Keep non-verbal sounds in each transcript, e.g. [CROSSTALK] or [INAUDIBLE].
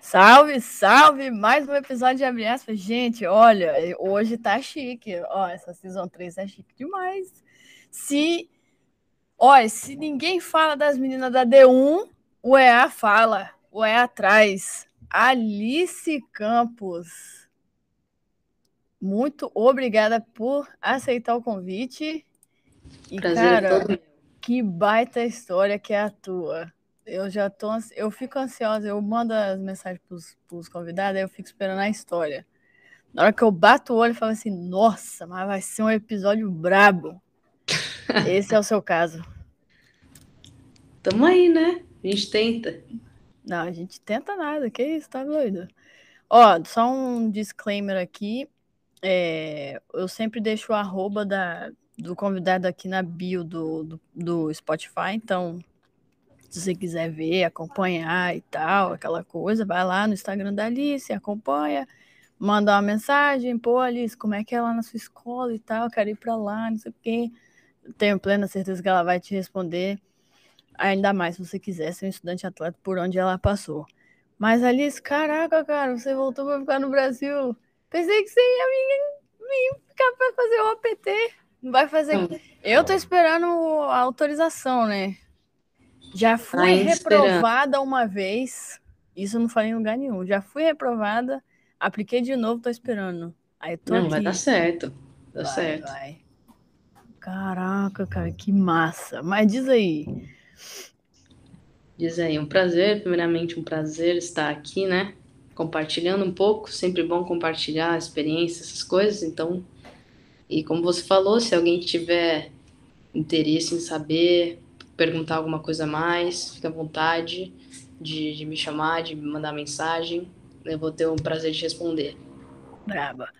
Salve, salve! Mais um episódio de Abre aspas. Gente, olha, hoje tá chique. Ó, essa Season 3 é chique demais. Se, olha, se ninguém fala das meninas da D1, o EA fala. O EA atrás. Alice Campos. Muito obrigada por aceitar o convite. E, Prazer é cara, todo que baita história que é a tua. Eu já tô, eu fico ansiosa, eu mando as mensagens pros, pros convidados, aí eu fico esperando a história. Na hora que eu bato o olho, eu falo assim, nossa, mas vai ser um episódio brabo. [LAUGHS] Esse é o seu caso. Tamo aí, né? A gente tenta. Não, a gente tenta nada, que isso, tá doido? Ó, só um disclaimer aqui. é, eu sempre deixo o arroba da, do convidado aqui na bio do, do, do Spotify, então se você quiser ver, acompanhar e tal, aquela coisa, vai lá no Instagram da Alice, acompanha, manda uma mensagem, pô, Alice, como é que é lá na sua escola e tal, quero ir pra lá, não sei o quê. Tenho plena certeza que ela vai te responder, ainda mais se você quiser ser um estudante atleta por onde ela passou. Mas Alice, caraca, cara, você voltou pra ficar no Brasil. Pensei que você ia vir, vir ficar pra fazer o APT. Não vai fazer. Eu tô esperando a autorização, né? Já fui esperando. reprovada uma vez. Isso eu não falei em lugar nenhum. Já fui reprovada, apliquei de novo, tô esperando. Aí tô Não, aqui. vai dar certo. Dá Vai, certo. vai. Caraca, cara, que massa. Mas diz aí. Diz aí, um prazer, primeiramente um prazer estar aqui, né? Compartilhando um pouco, sempre bom compartilhar experiências, essas coisas, então. E como você falou, se alguém tiver interesse em saber, perguntar alguma coisa a mais, fica à vontade de, de me chamar, de me mandar mensagem. Eu vou ter o prazer de responder. Braba.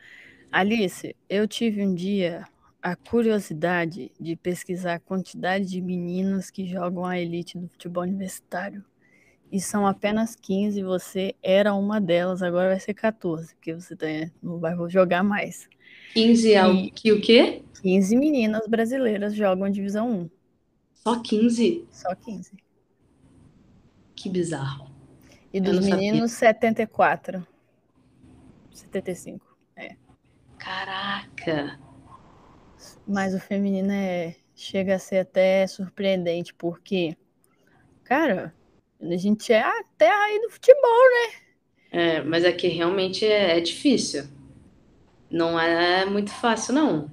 Alice, eu tive um dia a curiosidade de pesquisar a quantidade de meninas que jogam a elite do futebol universitário. E são apenas 15, você era uma delas, agora vai ser 14, porque você tá- não vai jogar mais. 15 é o E- que o quê? 15 meninas brasileiras jogam divisão 1, Só 15? só 15. Que bizarro. E Eu dos não sabia. meninos, 74. 75. Caraca. Mas o feminino é, chega a ser até surpreendente, porque, cara, a gente é a terra aí do futebol, É, mas é que realmente é, é difícil. Não é muito fácil, não.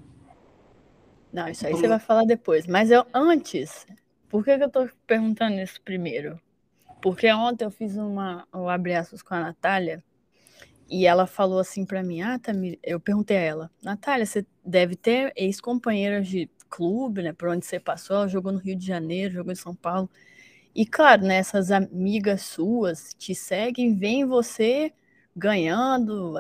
Não, isso aí Como- você vai falar depois. Mas eu antes, por que, que eu tô perguntando isso primeiro? Porque ontem eu fiz uma, um abre aspas com a Natália e ela falou assim pra mim: Ah, Tamir, eu perguntei a ela, Natália, você deve ter ex-companheiras de clube, né? Por onde você passou, ela jogou no Rio de Janeiro, jogou em São Paulo. E claro, né, essas amigas suas te seguem, veem você ganhando,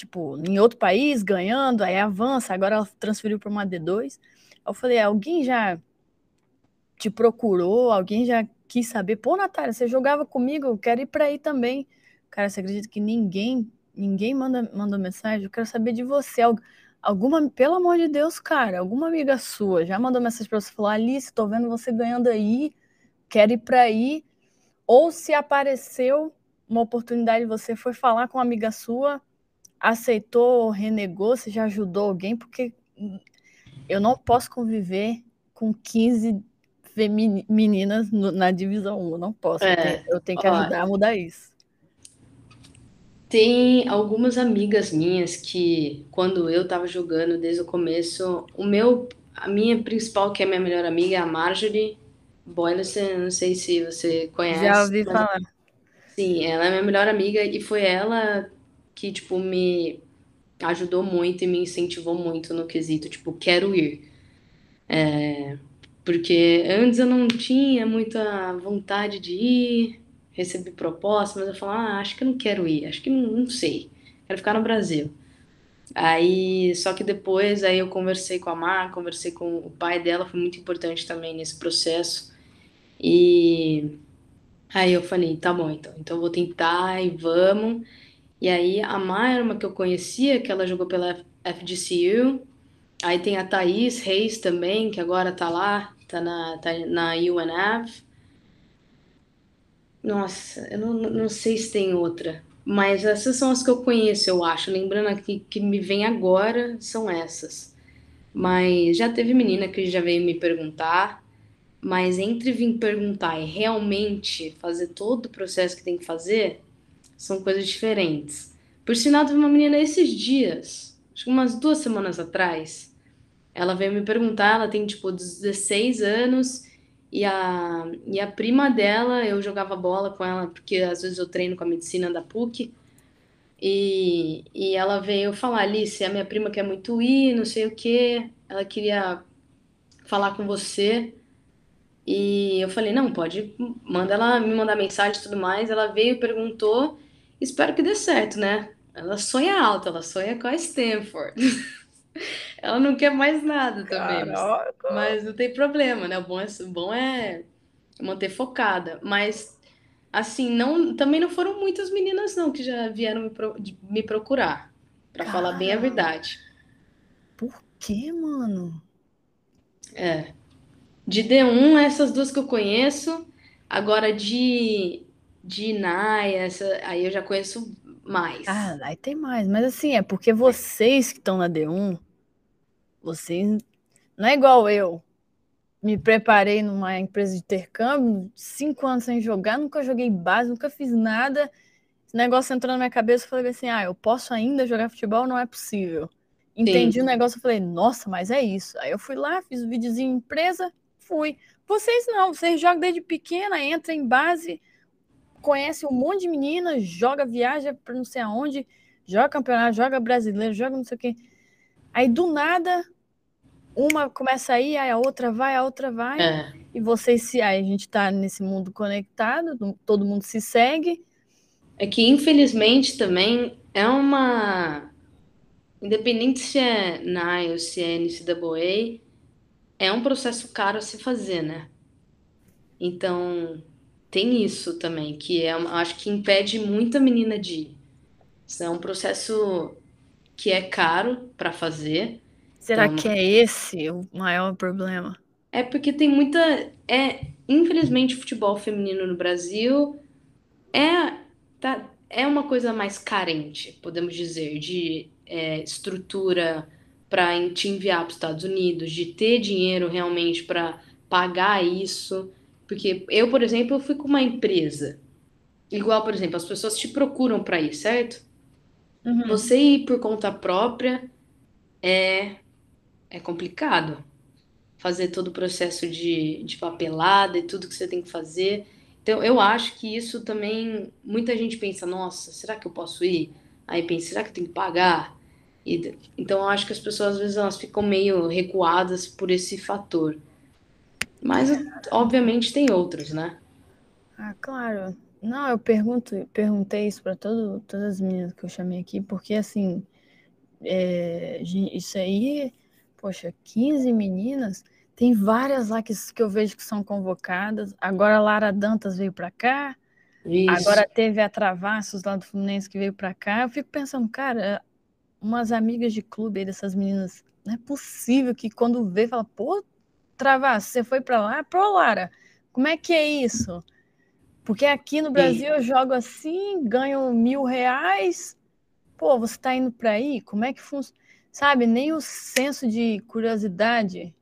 tipo, em outro país, ganhando, aí avança, agora ela transferiu para uma D2. Eu falei, alguém já te procurou? Alguém já quis saber? Pô, Natália, você jogava comigo, eu quero ir para aí também. Cara, você acredita que ninguém, ninguém manda, mandou mensagem? Eu quero saber de você. Al- Alguma, pelo amor de Deus, cara, alguma amiga sua já mandou mensagem para você falar, Alice, tô vendo você ganhando aí, quero ir para aí. Ou se apareceu uma oportunidade, você foi falar com uma amiga sua, aceitou, renegou, você já ajudou alguém, porque eu não posso conviver com 15 femini- meninas na divisão 1, eu não posso. Eu É, tenho, eu tenho que ó. ajudar a mudar isso. Tem algumas amigas minhas que, quando eu tava jogando desde o começo, o meu, a minha principal, que é minha melhor amiga, é a Marjorie Boyleson, não sei se você conhece. Já ouvi falar. Sim, ela é minha melhor amiga e foi ela que, tipo, me ajudou muito e me incentivou muito no quesito, tipo, quero ir. É, porque antes eu não tinha muita vontade de ir, recebi proposta, mas eu falava, ah, acho que eu não quero ir, acho que não, não sei, quero ficar no Brasil. Aí, só que depois, aí eu conversei com a Mar, conversei com o pai dela, foi muito importante também nesse processo. E Aí eu falei, tá bom, então. Então eu vou tentar e vamos. E aí a Mai era uma que eu conhecia, que ela jogou pela FGCU. Aí tem a Thaís Reis também, que agora tá lá, tá na, tá na UNF. Nossa, eu não, não sei se tem outra. Mas essas são as que eu conheço, eu acho. Lembrando aqui que me vem agora, são essas. Mas já teve menina que já veio me perguntar. Mas entre vir perguntar e realmente fazer todo o processo que tem que fazer, são coisas diferentes. Por sinal, teve uma menina esses dias, acho que umas duas semanas atrás, ela veio me perguntar, ela tem tipo 16 anos e a, e a prima dela, eu jogava bola com ela, porque às vezes eu treino com a medicina da PUC. E, e ela veio falar, Alice, a minha prima quer muito ir, não sei o quê. Ela queria falar com você. E eu falei, não, pode, manda ela me mandar mensagem e tudo mais. Ela veio e perguntou, espero que dê certo, né? Ela sonha alto, ela sonha com a Stanford. [LAUGHS] Ela não quer mais nada também, mas, mas não tem problema, né? O bom é, o bom é manter focada. Mas, assim, não, também não foram muitas meninas, não, que já vieram me, pro, me procurar, para falar bem a verdade. Por que, mano? É. De D1, essas duas que eu conheço. Agora, de, de Naya, essa, aí eu já conheço mais. Ah, aí tem mais. Mas assim, é porque vocês que estão na D1, vocês. Não é igual eu. Me preparei numa empresa de intercâmbio, cinco anos sem jogar, nunca joguei base, nunca fiz nada. Esse negócio entrou na minha cabeça, eu falei assim: ah, eu posso ainda jogar futebol? Não é possível. Entendi Sim. o negócio, eu falei, nossa, mas é isso. Aí eu fui lá, fiz o um videozinho empresa, fui. Vocês não, vocês jogam desde pequena, entra em base, conhece um monte de meninas, joga, viaja para não sei aonde, joga campeonato, joga brasileiro, joga não sei o quê. Aí do nada, uma começa a ir, aí a outra vai, a outra vai, é. e vocês se. Aí a gente está nesse mundo conectado, todo mundo se segue. É que infelizmente também é uma. Independente se é NAI ou se é NCAA, é um processo caro a se fazer, né? Então, tem isso também, que é, acho que impede muita menina de ir. Isso é um processo que é caro para fazer. Será então, que é esse o maior problema? É porque tem muita. É, infelizmente, o futebol feminino no Brasil é, tá, é uma coisa mais carente, podemos dizer, de é, estrutura para te enviar para os Estados Unidos, de ter dinheiro realmente para pagar isso. Porque eu, por exemplo, eu fui com uma empresa. Igual, por exemplo, as pessoas te procuram para ir, certo? Uhum. Você ir por conta própria é, é complicado. Fazer todo o processo de, de papelada e tudo que você tem que fazer. Então, eu acho que isso também. Muita gente pensa, nossa, será que eu posso ir? Aí pensa, será que eu tenho que pagar? E, então, eu acho que as pessoas, às vezes, elas ficam meio recuadas por esse fator. Mas, obviamente, tem outros, né? Ah, claro. Não, eu pergunto, perguntei isso para todas as meninas que eu chamei aqui, porque, assim, é, isso aí, poxa, 15 meninas, tem várias lá que, que eu vejo que são convocadas. Agora a Lara Dantas veio para cá, isso. agora teve a Travassos lá do Fluminense que veio para cá. Eu fico pensando, cara, umas amigas de clube aí dessas meninas, não é possível que quando vê, fala, pô, Travas, você foi para lá? Pro Lara, como é que é isso? Porque aqui no Brasil Sim. eu jogo assim, ganho mil reais. Pô, você está indo para aí? Como é que funciona? Sabe, nem o senso de curiosidade.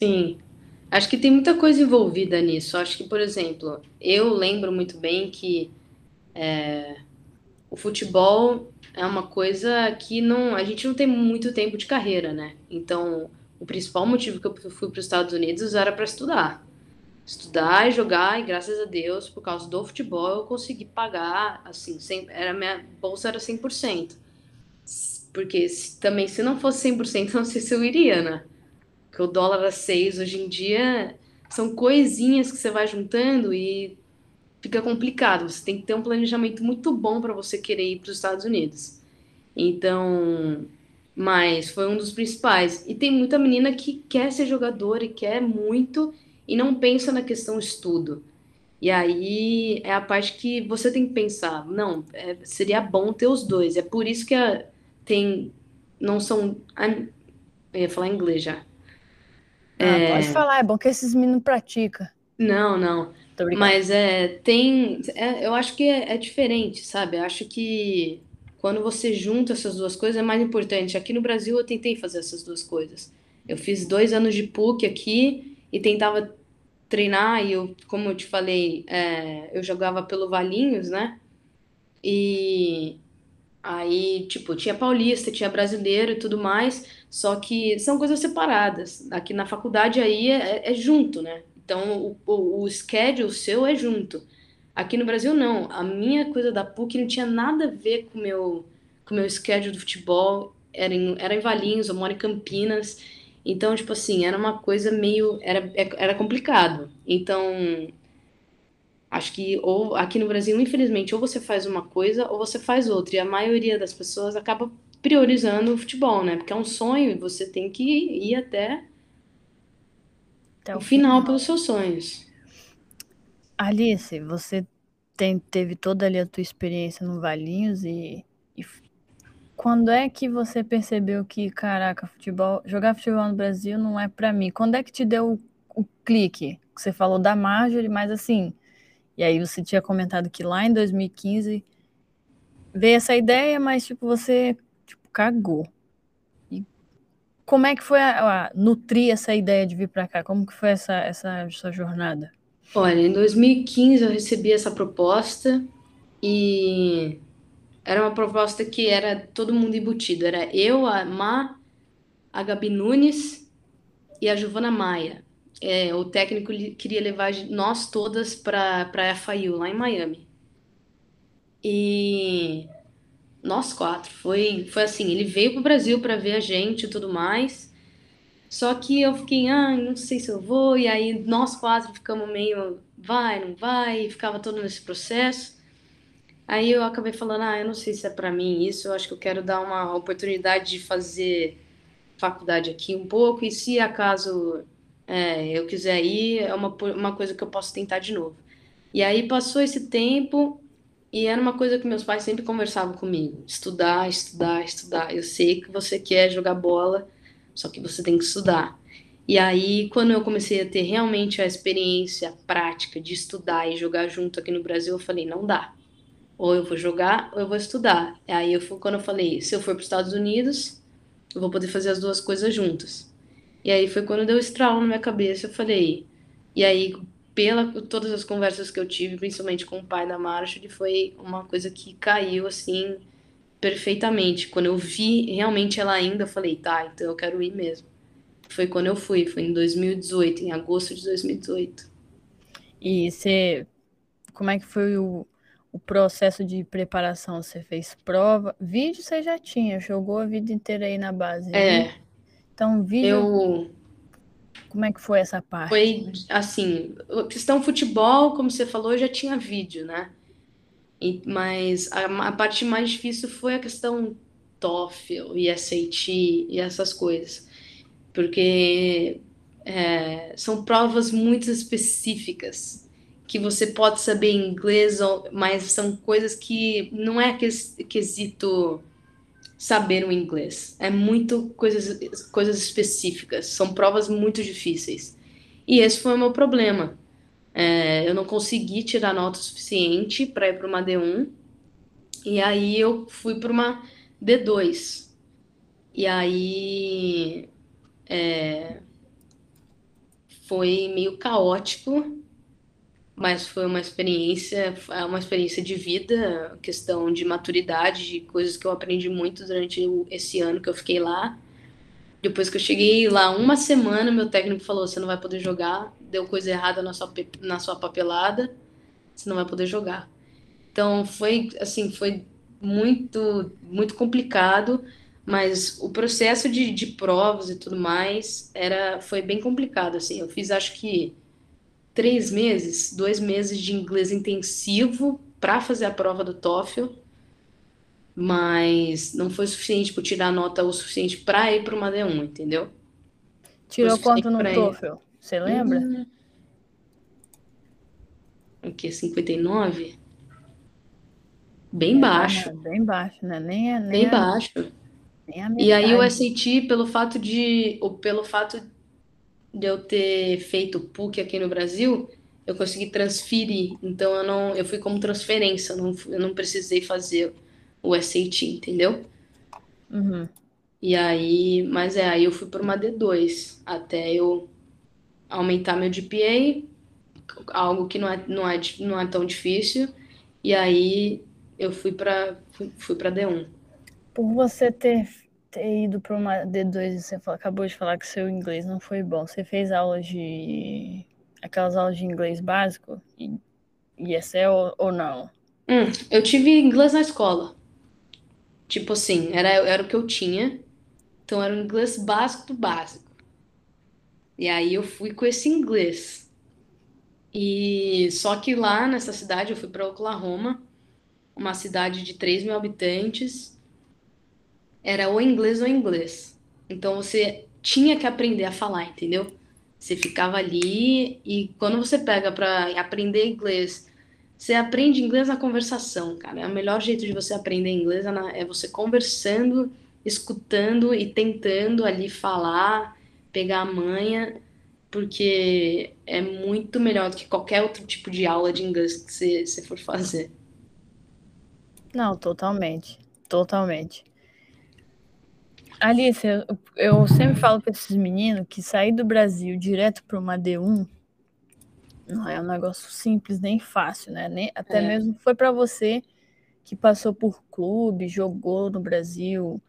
Sim, acho que tem muita coisa envolvida nisso. Acho que, por exemplo, eu lembro muito bem que é, o futebol é uma coisa que não, a gente não tem muito tempo de carreira, né? Então, o principal motivo que eu fui para os Estados Unidos era para estudar. Estudar e jogar, e graças a Deus, por causa do futebol, eu consegui pagar, assim, sem, era minha bolsa era 100%. Porque se, também, se não fosse 100%, [LAUGHS] não sei se eu iria, né? Porque o dólar era 6, hoje em dia são coisinhas que você vai juntando e fica complicado. Você tem que ter um planejamento muito bom para você querer ir para os Estados Unidos. Então, mas foi um dos principais. E tem muita menina que quer ser jogadora e quer muito e não pensa na questão estudo. E aí é a parte que você tem que pensar, não, é, seria bom ter os dois. É por isso que a, tem, não são, eu ia falar inglês já. Ah, é, pode falar, é bom que esses meninos praticam. Não, não. Mas é, tem. É, eu acho que é, é diferente, sabe? Eu acho que quando você junta essas duas coisas é mais importante. Aqui no Brasil eu tentei fazer essas duas coisas. Eu fiz dois anos de PUC aqui e tentava treinar, e eu, como eu te falei, é, eu jogava pelo Valinhos, né? E aí, tipo, tinha paulista, tinha brasileiro e tudo mais, só que são coisas separadas. Aqui na faculdade aí é, é junto, né? Então, o, o, o schedule seu é junto. Aqui no Brasil, não. A minha coisa da PUC não tinha nada a ver com meu, o meu schedule do futebol. Era em, era em Valinhos, eu moro em Campinas. Então, tipo assim, era uma coisa meio. Era, era complicado. Então, acho que ou aqui no Brasil, infelizmente, ou você faz uma coisa ou você faz outra. E a maioria das pessoas acaba priorizando o futebol, né? Porque é um sonho e você tem que ir até até o final, final pelos seus sonhos. Alice, você tem, teve toda ali a tua experiência no Valinhos e, e quando é que você percebeu que, caraca, futebol, jogar futebol no Brasil não é para mim? Quando é que te deu o, o clique? Você falou da Marjorie, mas assim, e aí você tinha comentado que lá em 2015 veio essa ideia, mas tipo, você tipo, cagou. Como é que foi a, a, nutrir essa ideia de vir para cá? Como que foi essa, essa, essa jornada? Olha, em 2015 eu recebi essa proposta e era uma proposta que era todo mundo embutido. Era eu, a Má, a Gabi Nunes e a Giovana Maia. É, o técnico queria levar nós todas para a FIU, lá em Miami. E nós quatro. Foi, foi assim, ele veio para o Brasil para ver a gente e tudo mais. Só que eu fiquei, ah, não sei se eu vou. E aí nós quatro ficamos meio, vai, não vai. E ficava todo nesse processo. Aí eu acabei falando, ah, eu não sei se é para mim isso. Eu acho que eu quero dar uma oportunidade de fazer faculdade aqui um pouco. E se acaso é, eu quiser ir, é uma, uma coisa que eu posso tentar de novo. E aí passou esse tempo e era uma coisa que meus pais sempre conversavam comigo: estudar, estudar, estudar. Eu sei que você quer jogar bola, só que você tem que estudar. E aí, quando eu comecei a ter realmente a experiência prática de estudar e jogar junto aqui no Brasil, eu falei: não dá. Ou eu vou jogar, ou eu vou estudar. Aí, eu, quando eu falei: se eu for para os Estados Unidos, eu vou poder fazer as duas coisas juntas. E aí foi quando deu estralo na minha cabeça. Eu falei: e aí, pela todas as conversas que eu tive, principalmente com o pai da Marshall, foi uma coisa que caiu assim perfeitamente. Quando eu vi realmente ela ainda, eu falei, tá, então eu quero ir mesmo. Foi quando eu fui, foi em 2018, em agosto de 2018. E você, como é que foi o, o processo de preparação? Você fez prova? Vídeo você já tinha, jogou a vida inteira aí na base. É. Né? Então, vídeo. Eu como é que foi essa parte? Foi assim, questão futebol, como você falou, já tinha vídeo, né? E, mas a, a, parte mais difícil foi a questão TOEFL e SAT e essas coisas, porque é, são provas muito específicas que você pode saber inglês, mas são coisas que não é quesito saber o inglês. É muito coisas, coisas específicas, são provas muito difíceis. E esse foi o meu problema. É, eu não consegui tirar nota suficiente para ir para uma D1, e aí eu fui para uma D2. E aí é, foi meio caótico, mas foi uma experiência, é uma experiência de vida, questão de maturidade, de coisas que eu aprendi muito durante esse ano que eu fiquei lá. Depois que eu cheguei lá uma semana, meu técnico falou: você não vai poder jogar, deu coisa errada na sua, na sua papelada, você não vai poder jogar. Então foi assim, foi muito, muito complicado, mas o processo de, de provas e tudo mais era, foi bem complicado. Assim, eu fiz acho que três meses, dois meses de inglês intensivo para fazer a prova do TOEFL, mas não foi suficiente para tirar nota o suficiente para ir para uma D1, entendeu? Tirou quanto no TOEFL? Você lembra? Hum, o que? 59? Bem é, baixo. bem baixo, né? Nem, é, nem bem a, baixo. Nem e aí o SAT, pelo fato de, pelo fato de eu ter feito PUC aqui no Brasil, eu consegui transferir. Então eu não, eu fui como transferência, eu não, eu não precisei fazer o SAT, entendeu? Uhum. E aí, mas é, aí eu fui para uma D2 até eu aumentar meu GPA, algo que não é, não é, não é tão difícil. E aí eu fui para fui, fui para D1. Por você ter, ter ido para uma D2 você acabou de falar que seu inglês não foi bom. Você fez aulas de aquelas aulas de inglês básico e ESL ou não? Hum, eu tive inglês na escola. Tipo assim, era, era o que eu tinha. Então era o inglês básico do básico. E aí eu fui com esse inglês. E só que lá nessa cidade eu fui para Oklahoma, uma cidade de 3 mil habitantes. Era ou inglês ou inglês. Então você tinha que aprender a falar, entendeu? Você ficava ali e quando você pega para aprender inglês, você aprende inglês na conversação, cara. É o melhor jeito de você aprender inglês é, é você conversando, escutando e tentando ali falar, pegar a manha, porque é muito melhor do que qualquer outro tipo de aula de inglês que você, você for fazer. Não, totalmente. Totalmente. Alice, eu, eu sempre falo para esses meninos que sair do Brasil direto para uma D1 não é um negócio simples nem fácil, né? Nem, até é. mesmo foi para você que passou por clube, jogou no Brasil,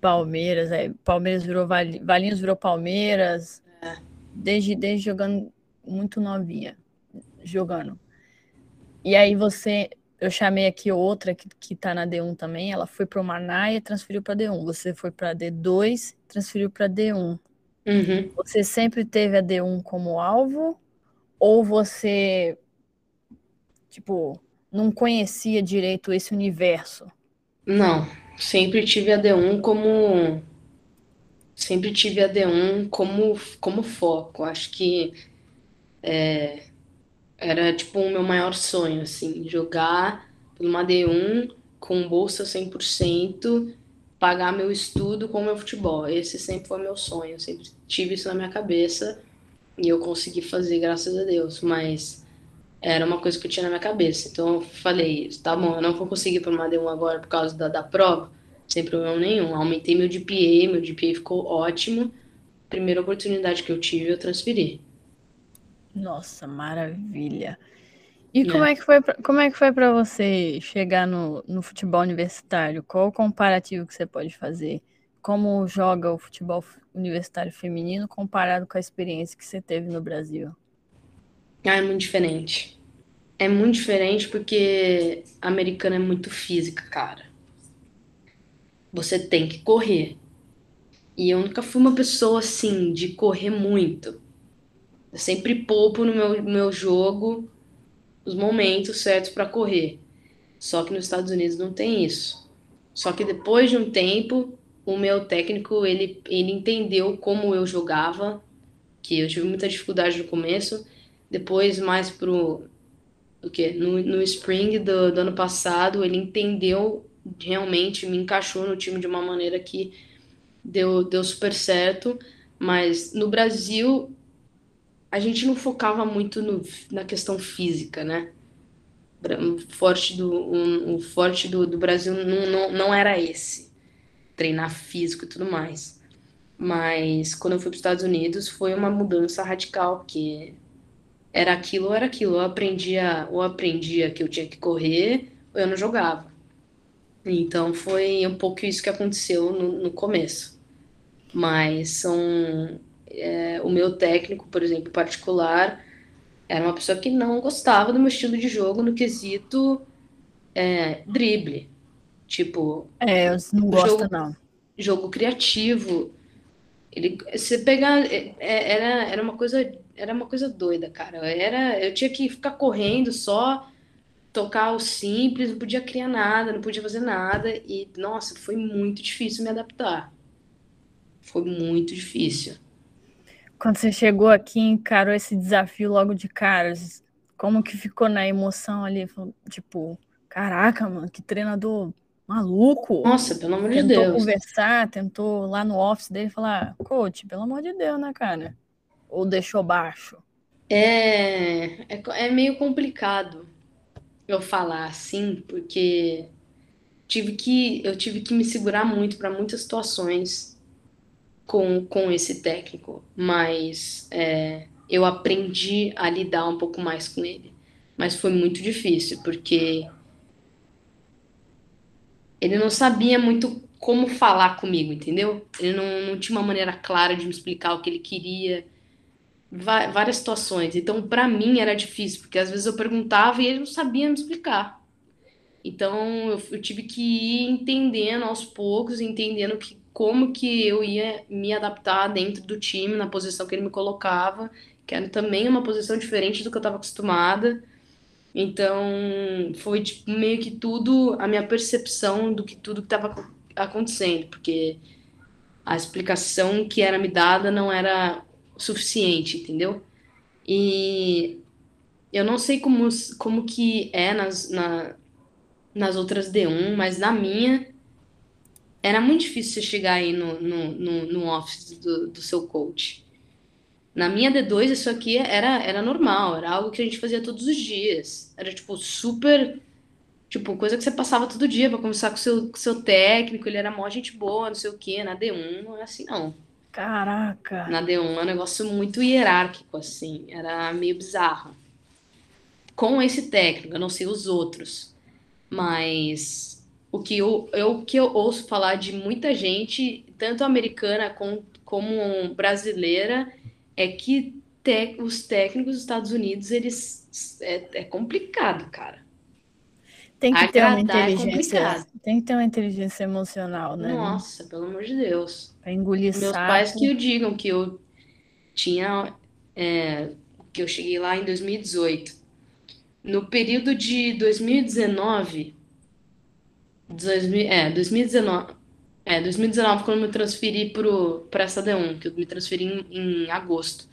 Palmeiras, é, Palmeiras virou Valinhos virou Palmeiras, é. desde, desde jogando muito novinha, jogando. E aí você eu chamei aqui outra que, que tá na D1 também, ela foi para o Maná e transferiu para D1. Você foi para D2, transferiu para D1. Uhum. Você sempre teve a D1 como alvo? Ou você, tipo, não conhecia direito esse universo? Não, sempre tive a D1 como. Sempre tive a D1 como, como foco. Acho que é, era tipo o meu maior sonho, assim, jogar numa D1 com bolsa 100%, pagar meu estudo com meu futebol. Esse sempre foi meu sonho, sempre tive isso na minha cabeça e eu consegui fazer, graças a Deus, mas era uma coisa que eu tinha na minha cabeça. Então eu falei, tá bom, eu não vou conseguir para uma D1 agora por causa da, da prova, sem problema nenhum. Aumentei meu GPA, meu GPA ficou ótimo. Primeira oportunidade que eu tive, eu transferi. Nossa, maravilha. E como é, é que foi, como é que foi para você chegar no, no futebol universitário? Qual o comparativo que você pode fazer? Como joga o futebol universitário feminino comparado com a experiência que você teve no Brasil? Ah, é muito diferente. É muito diferente porque a americana é muito física, cara. Você tem que correr. E eu nunca fui uma pessoa assim de correr muito. Eu sempre poupo no meu, meu jogo os momentos certos para correr. Só que nos Estados Unidos não tem isso. Só que depois de um tempo, o meu técnico ele, ele entendeu como eu jogava, que eu tive muita dificuldade no começo. Depois, mais pro o que no, no spring do, do ano passado, ele entendeu realmente, me encaixou no time de uma maneira que deu, deu super certo. Mas no Brasil, a gente não focava muito no, na questão física, né? O forte do, um, o forte do, do Brasil não, não, não era esse, treinar físico e tudo mais. Mas quando eu fui para os Estados Unidos foi uma mudança radical, porque era aquilo ou era aquilo. Eu aprendia, ou aprendia que eu tinha que correr, ou eu não jogava. Então foi um pouco isso que aconteceu no, no começo. Mas são é, o meu técnico, por exemplo, particular, era uma pessoa que não gostava do meu estilo de jogo no quesito é, drible. Tipo. É, eu não gosto, jogo, não. Jogo criativo. Ele, você pegar. É, é, era, era uma coisa. Era uma coisa doida, cara. Era, eu tinha que ficar correndo só, tocar o simples, não podia criar nada, não podia fazer nada. E, nossa, foi muito difícil me adaptar. Foi muito difícil. Quando você chegou aqui e encarou esse desafio logo de cara, como que ficou na emoção ali? Tipo, caraca, mano, que treinador maluco. Nossa, pelo amor de Deus. Tentou conversar, tentou lá no office dele falar, coach, pelo amor de Deus, né, cara? Ou deixou baixo? É, é, é meio complicado eu falar assim, porque tive que, eu tive que me segurar muito para muitas situações com, com esse técnico, mas é, eu aprendi a lidar um pouco mais com ele. Mas foi muito difícil, porque ele não sabia muito como falar comigo, entendeu? Ele não, não tinha uma maneira clara de me explicar o que ele queria, várias situações. Então, para mim era difícil, porque às vezes eu perguntava e ele não sabia me explicar. Então, eu, eu tive que ir entendendo aos poucos, entendendo que, como que eu ia me adaptar dentro do time, na posição que ele me colocava, que era também uma posição diferente do que eu estava acostumada. Então, foi tipo, meio que tudo, a minha percepção do que tudo que estava acontecendo, porque a explicação que era me dada não era suficiente, entendeu? E eu não sei como, como que é nas, na, nas outras D1, mas na minha era muito difícil você chegar aí no, no, no, no office do, do seu coach. Na minha D2, isso aqui era, era normal, era algo que a gente fazia todos os dias. Era, tipo, super. Tipo, coisa que você passava todo dia para conversar com o seu, com seu técnico, ele era mó gente boa, não sei o quê. Na D1 não é assim, não. Caraca! Na D1 é um negócio muito hierárquico, assim. Era meio bizarro. Com esse técnico, eu não sei os outros, mas o que eu, eu, o que eu ouço falar de muita gente, tanto americana com, como brasileira, é que te, os técnicos dos Estados Unidos, eles é, é complicado, cara. Tem que ter uma é inteligência, é tem que ter uma inteligência emocional, né? Nossa, pelo amor de Deus. Pra engolir Meus saco. pais que o digam que eu tinha é, que eu cheguei lá em 2018. No período de 2019, 2000, é, 2019, é, 2019, quando eu me transferi para essa D1, que eu me transferi em, em agosto.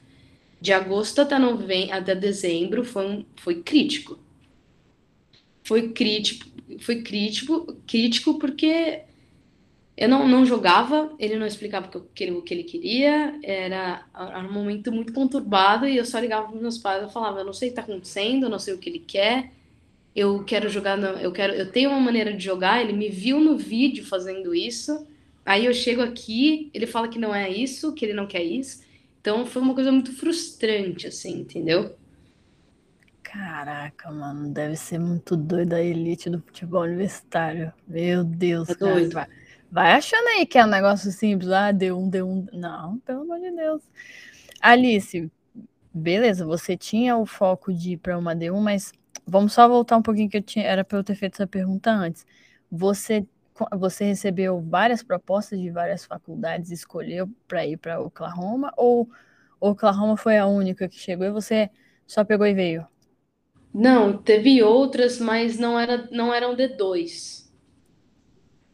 De agosto até, novembro, até dezembro foi, foi crítico. Foi crítico, foi crítico, crítico porque eu não, não jogava, ele não explicava o que, o que ele queria, era, era um momento muito conturbado e eu só ligava para meus pais e falava, eu não sei o que está acontecendo, eu não sei o que ele quer, eu quero jogar, eu quero, eu tenho uma maneira de jogar, ele me viu no vídeo fazendo isso, aí eu chego aqui, ele fala que não é isso, que ele não quer isso. Então foi uma coisa muito frustrante, assim, entendeu? Caraca, mano, deve ser muito doido a elite do futebol universitário. Meu Deus, é cara. Doido. Vai, vai achando aí que é um negócio simples, ah, deu um, deu um. Não, pelo amor de Deus. Alice, beleza, você tinha o foco de ir para uma D1, mas vamos só voltar um pouquinho que eu tinha, era para eu ter feito essa pergunta antes. Você você recebeu várias propostas de várias faculdades escolheu para ir para Oklahoma ou Oklahoma foi a única que chegou e você só pegou e veio? Não, teve outras, mas não era não eram D2.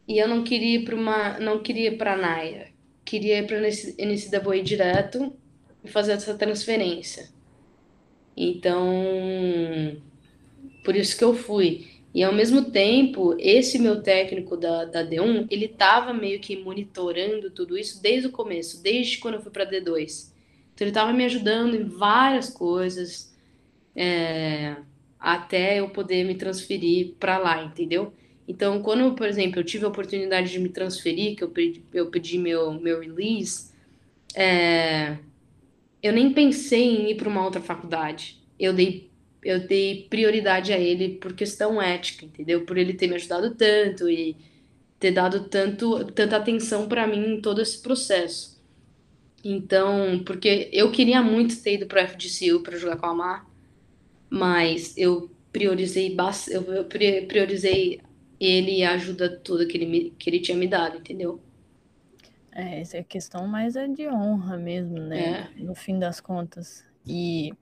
E eu não queria ir para uma, não queria para Naia. Queria ir para NCAA direto e fazer essa transferência. Então, por isso que eu fui. E ao mesmo tempo, esse meu técnico da, da D1, ele estava meio que monitorando tudo isso desde o começo, desde quando eu fui para D2. Então ele estava me ajudando em várias coisas, é, até eu poder me transferir para lá, entendeu? Então, quando, por exemplo, eu tive a oportunidade de me transferir, que eu pedi, eu pedi meu, meu release, é, eu nem pensei em ir para uma outra faculdade. Eu dei eu dei prioridade a ele por questão ética, entendeu? Por ele ter me ajudado tanto e ter dado tanto, tanta atenção para mim em todo esse processo. Então, porque eu queria muito ter ido para o FGCU para jogar com a Mar, mas eu priorizei eu priorizei ele e a ajuda toda que ele, me, que ele tinha me dado, entendeu? É, essa é questão mais é de honra mesmo, né? É. No fim das contas. E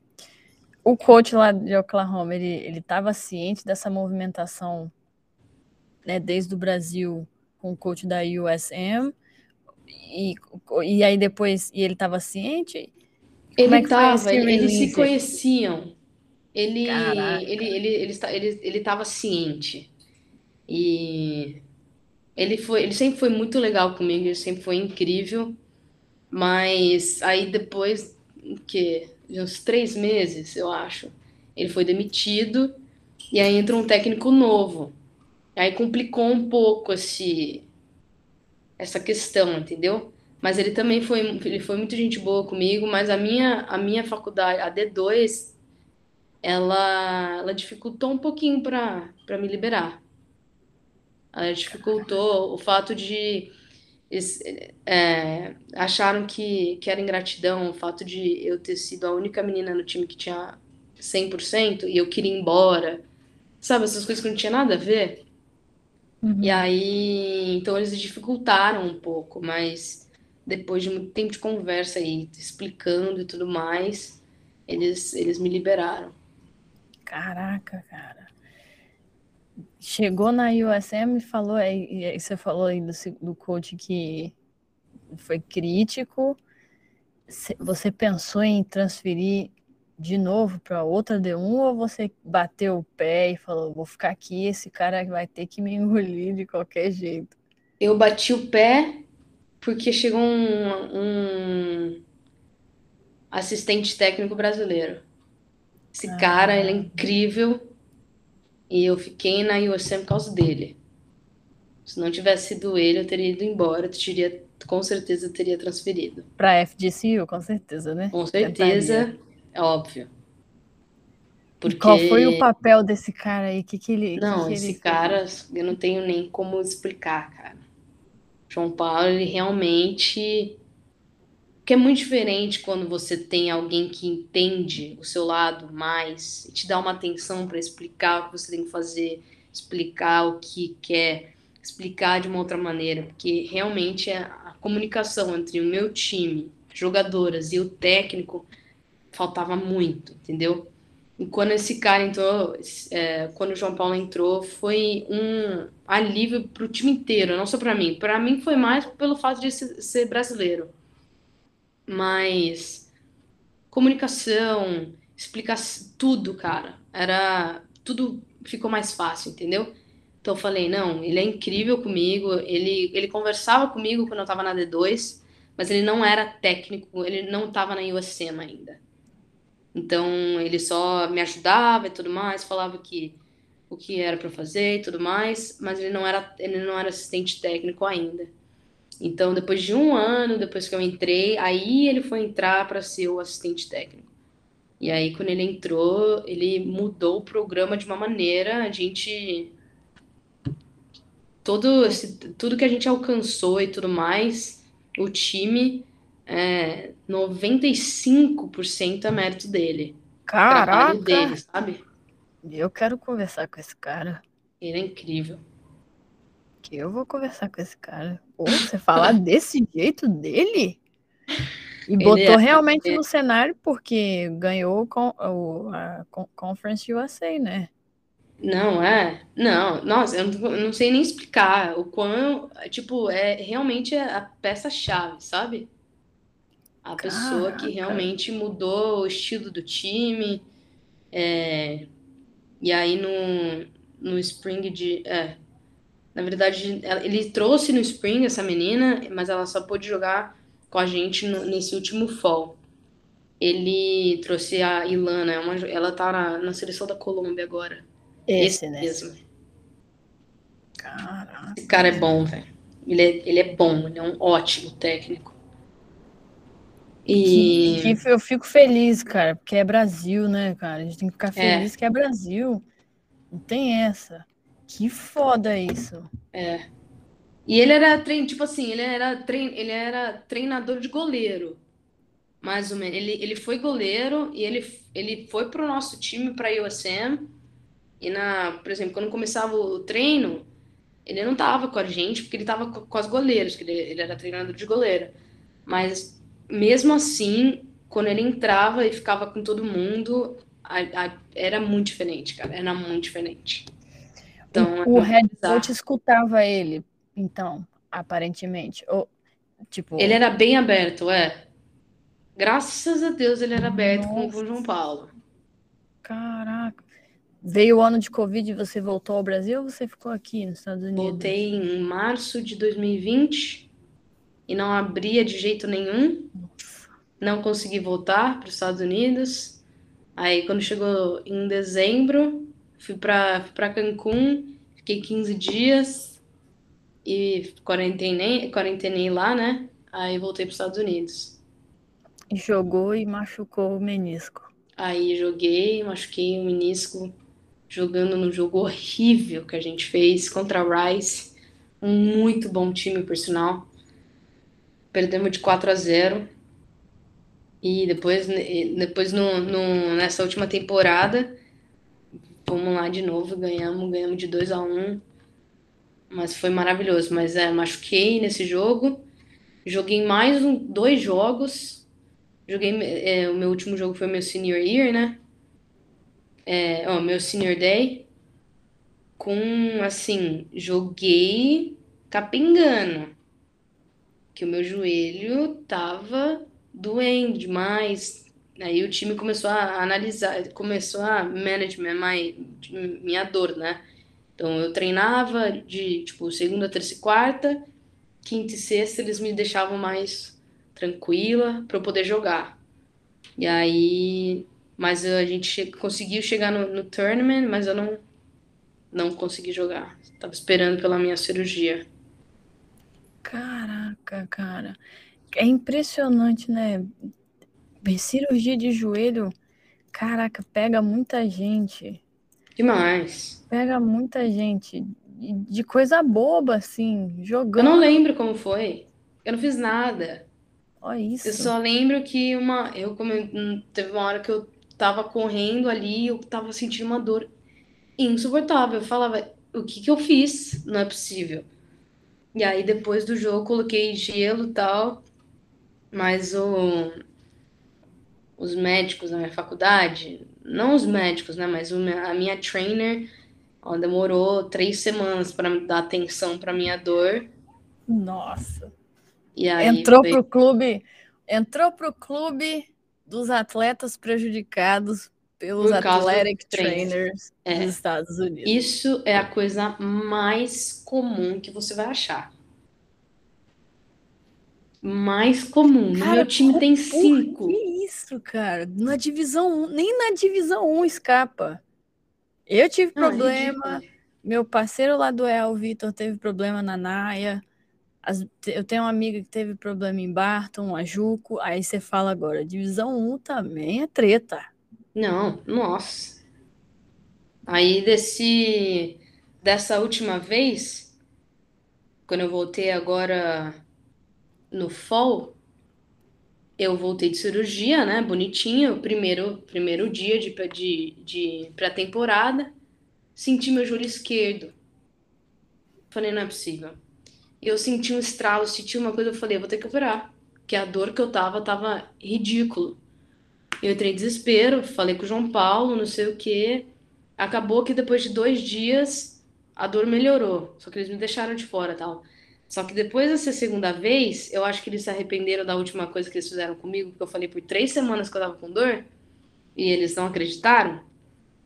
o coach lá de Oklahoma, ele ele estava ciente dessa movimentação, né, desde o Brasil com o coach da USM e, e aí depois e ele estava ciente. Ele é estava, eles se conheciam. Ele ele ele ele ele ele estava ciente e ele foi ele sempre foi muito legal comigo, ele sempre foi incrível. Mas aí depois que uns três meses, eu acho. Ele foi demitido e aí entra um técnico novo. Aí complicou um pouco esse, essa questão, entendeu? Mas ele também foi, ele foi muito gente boa comigo, mas a minha, a minha faculdade, a D2, ela, ela dificultou um pouquinho para me liberar. Ela dificultou o fato de é, acharam que, que era ingratidão o fato de eu ter sido a única menina no time que tinha 100% e eu queria ir embora. Sabe, essas coisas que não tinha nada a ver. Uhum. E aí, então eles dificultaram um pouco, mas depois de muito tempo de conversa aí, explicando e tudo mais, eles, eles me liberaram. Caraca, cara. Chegou na USM e falou, aí, você falou aí do, do coach que foi crítico. Você pensou em transferir de novo para outra D1 ou você bateu o pé e falou, vou ficar aqui, esse cara vai ter que me [LAUGHS] engolir de qualquer jeito? Eu bati o pé porque chegou um, um assistente técnico brasileiro. Esse ah. cara, ele é incrível e eu fiquei na USM por causa dele. Se não tivesse sido ele, eu teria ido embora, eu teria, com certeza teria transferido. Para FGCU, com certeza, né? Com certeza. Tentaria. É óbvio. Porque... Qual foi o papel desse cara aí? Que que ele, não, que esse ele cara, eu não tenho nem como explicar, cara. João Paulo, ele realmente. Porque é muito diferente quando você tem alguém que entende o seu lado mais e te dá uma atenção para explicar o que você tem que fazer, explicar o que quer, explicar de uma outra maneira. Porque realmente é a comunicação entre o meu time, jogadoras e o técnico faltava muito, entendeu? E quando esse cara entrou, é, quando o João Paulo entrou, foi um alívio para o time inteiro, não só para mim. Para mim foi mais pelo fato de ser brasileiro. Mas comunicação, explicar tudo, cara, era tudo ficou mais fácil, entendeu? Então eu falei, não, ele é incrível comigo, ele, ele conversava comigo quando eu estava na D2, mas ele não era técnico, ele não estava na USM ainda. Então ele só me ajudava e tudo mais, falava que o que era para fazer e tudo mais, mas ele não era ele não era assistente técnico ainda. Então depois de um ano, depois que eu entrei, aí ele foi entrar para ser o assistente técnico. E aí quando ele entrou, ele mudou o programa de uma maneira, a gente todo esse, tudo que a gente alcançou e tudo mais, o time é, 95% é mérito dele. Caraca! dele, sabe? Eu quero conversar com esse cara. Ele é incrível. Que eu vou conversar com esse cara. Você falar desse jeito dele? E Ele botou é realmente no cenário porque ganhou com, o, a Conference USA, né? Não, é. Não, nossa, eu não, não sei nem explicar o quão. Tipo, é realmente a peça-chave, sabe? a Caraca. pessoa que realmente mudou o estilo do time. É, e aí no, no Spring de. É, na verdade, ele trouxe no Spring essa menina, mas ela só pôde jogar com a gente no, nesse último fall. Ele trouxe a Ilana, é uma, ela tá na, na seleção da Colômbia agora. Esse, Esse né? mesmo. Caraca. Esse cara é bom, velho. Ele é, ele é bom, ele é um ótimo técnico. E... Que, que eu fico feliz, cara, porque é Brasil, né, cara? A gente tem que ficar é. feliz é. que é Brasil. Não tem essa. Que foda isso. É. E ele era trein, tipo assim, ele era, trein, ele era treinador de goleiro. Mais ou menos. Ele, ele foi goleiro e ele, ele foi pro nosso time, pra USM. E na, por exemplo, quando começava o treino, ele não tava com a gente, porque ele tava com, com as goleiras, que ele, ele era treinador de goleiro. Mas mesmo assim, quando ele entrava e ficava com todo mundo, a, a, era muito diferente, cara. Era muito diferente. Então, o head coach escutava ele, então, aparentemente. Ou, tipo... Ele era bem aberto, é. Graças a Deus ele era aberto Nossa. com o João Paulo. Caraca. Veio o ano de Covid e você voltou ao Brasil ou você ficou aqui nos Estados Unidos? Voltei em março de 2020 e não abria de jeito nenhum. não consegui voltar para os Estados Unidos. Aí, quando chegou em dezembro, fui para fui para Cancún, fiquei 15 dias e quarentenei, quarentenei lá, né? Aí voltei para os Estados Unidos. Jogou e machucou o menisco. Aí joguei, machuquei o menisco jogando no jogo horrível que a gente fez contra a Rice. Um muito bom time, por sinal. Perdemos de 4 a 0. E depois, depois no, no, nessa última temporada, fomos lá de novo, ganhamos, ganhamos de 2 a 1 Mas foi maravilhoso. Mas é, machuquei nesse jogo. Joguei mais um, dois jogos. Joguei. É, o meu último jogo foi meu senior year, né? É, ó, meu senior day. Com assim, joguei capengando. Que o meu joelho tava doendo demais. Aí o time começou a analisar, começou a manage minha, minha dor, né? Então eu treinava de tipo segunda, terça e quarta, quinta e sexta eles me deixavam mais tranquila para eu poder jogar. E aí, mas a gente che conseguiu chegar no, no tournament, mas eu não não consegui jogar. Tava esperando pela minha cirurgia. Caraca, cara. É impressionante, né? Cirurgia de joelho, caraca, pega muita gente. Demais. Pega muita gente. De coisa boba, assim, jogando. Eu não lembro como foi. Eu não fiz nada. Olha isso. Eu só lembro que uma. Eu como teve uma hora que eu tava correndo ali, eu tava sentindo uma dor insuportável. Eu falava, o que que eu fiz? Não é possível. E aí depois do jogo coloquei gelo e tal. Mas o, os médicos na minha faculdade, não os médicos, né? Mas a minha trainer ó, demorou três semanas para dar atenção para minha dor. Nossa. E aí entrou foi... pro clube, entrou pro clube dos atletas prejudicados pelos athletic trainers é. dos Estados Unidos. Isso é a coisa mais comum que você vai achar mais comum. No meu time tem cinco. Que isso, cara? Na divisão 1, um, nem na divisão 1 um escapa. Eu tive Não, é problema, é meu parceiro lá do El, Vitor, teve problema na Naia. As, eu tenho uma amiga que teve problema em Barton, a Juco. Aí você fala agora, divisão 1 também é treta. Não, nossa. Aí desse dessa última vez, quando eu voltei agora no fall, eu voltei de cirurgia, né? Bonitinho, primeiro, primeiro dia de, de, de pré-temporada. Senti meu joelho esquerdo. Falei, não é possível. Eu senti um estralo, senti uma coisa, eu falei, vou ter que operar. Que a dor que eu tava, tava ridículo. Eu entrei em desespero, falei com o João Paulo, não sei o quê. Acabou que depois de dois dias, a dor melhorou. Só que eles me deixaram de fora tal. Só que depois dessa segunda vez, eu acho que eles se arrependeram da última coisa que eles fizeram comigo, porque eu falei por três semanas que eu tava com dor, e eles não acreditaram.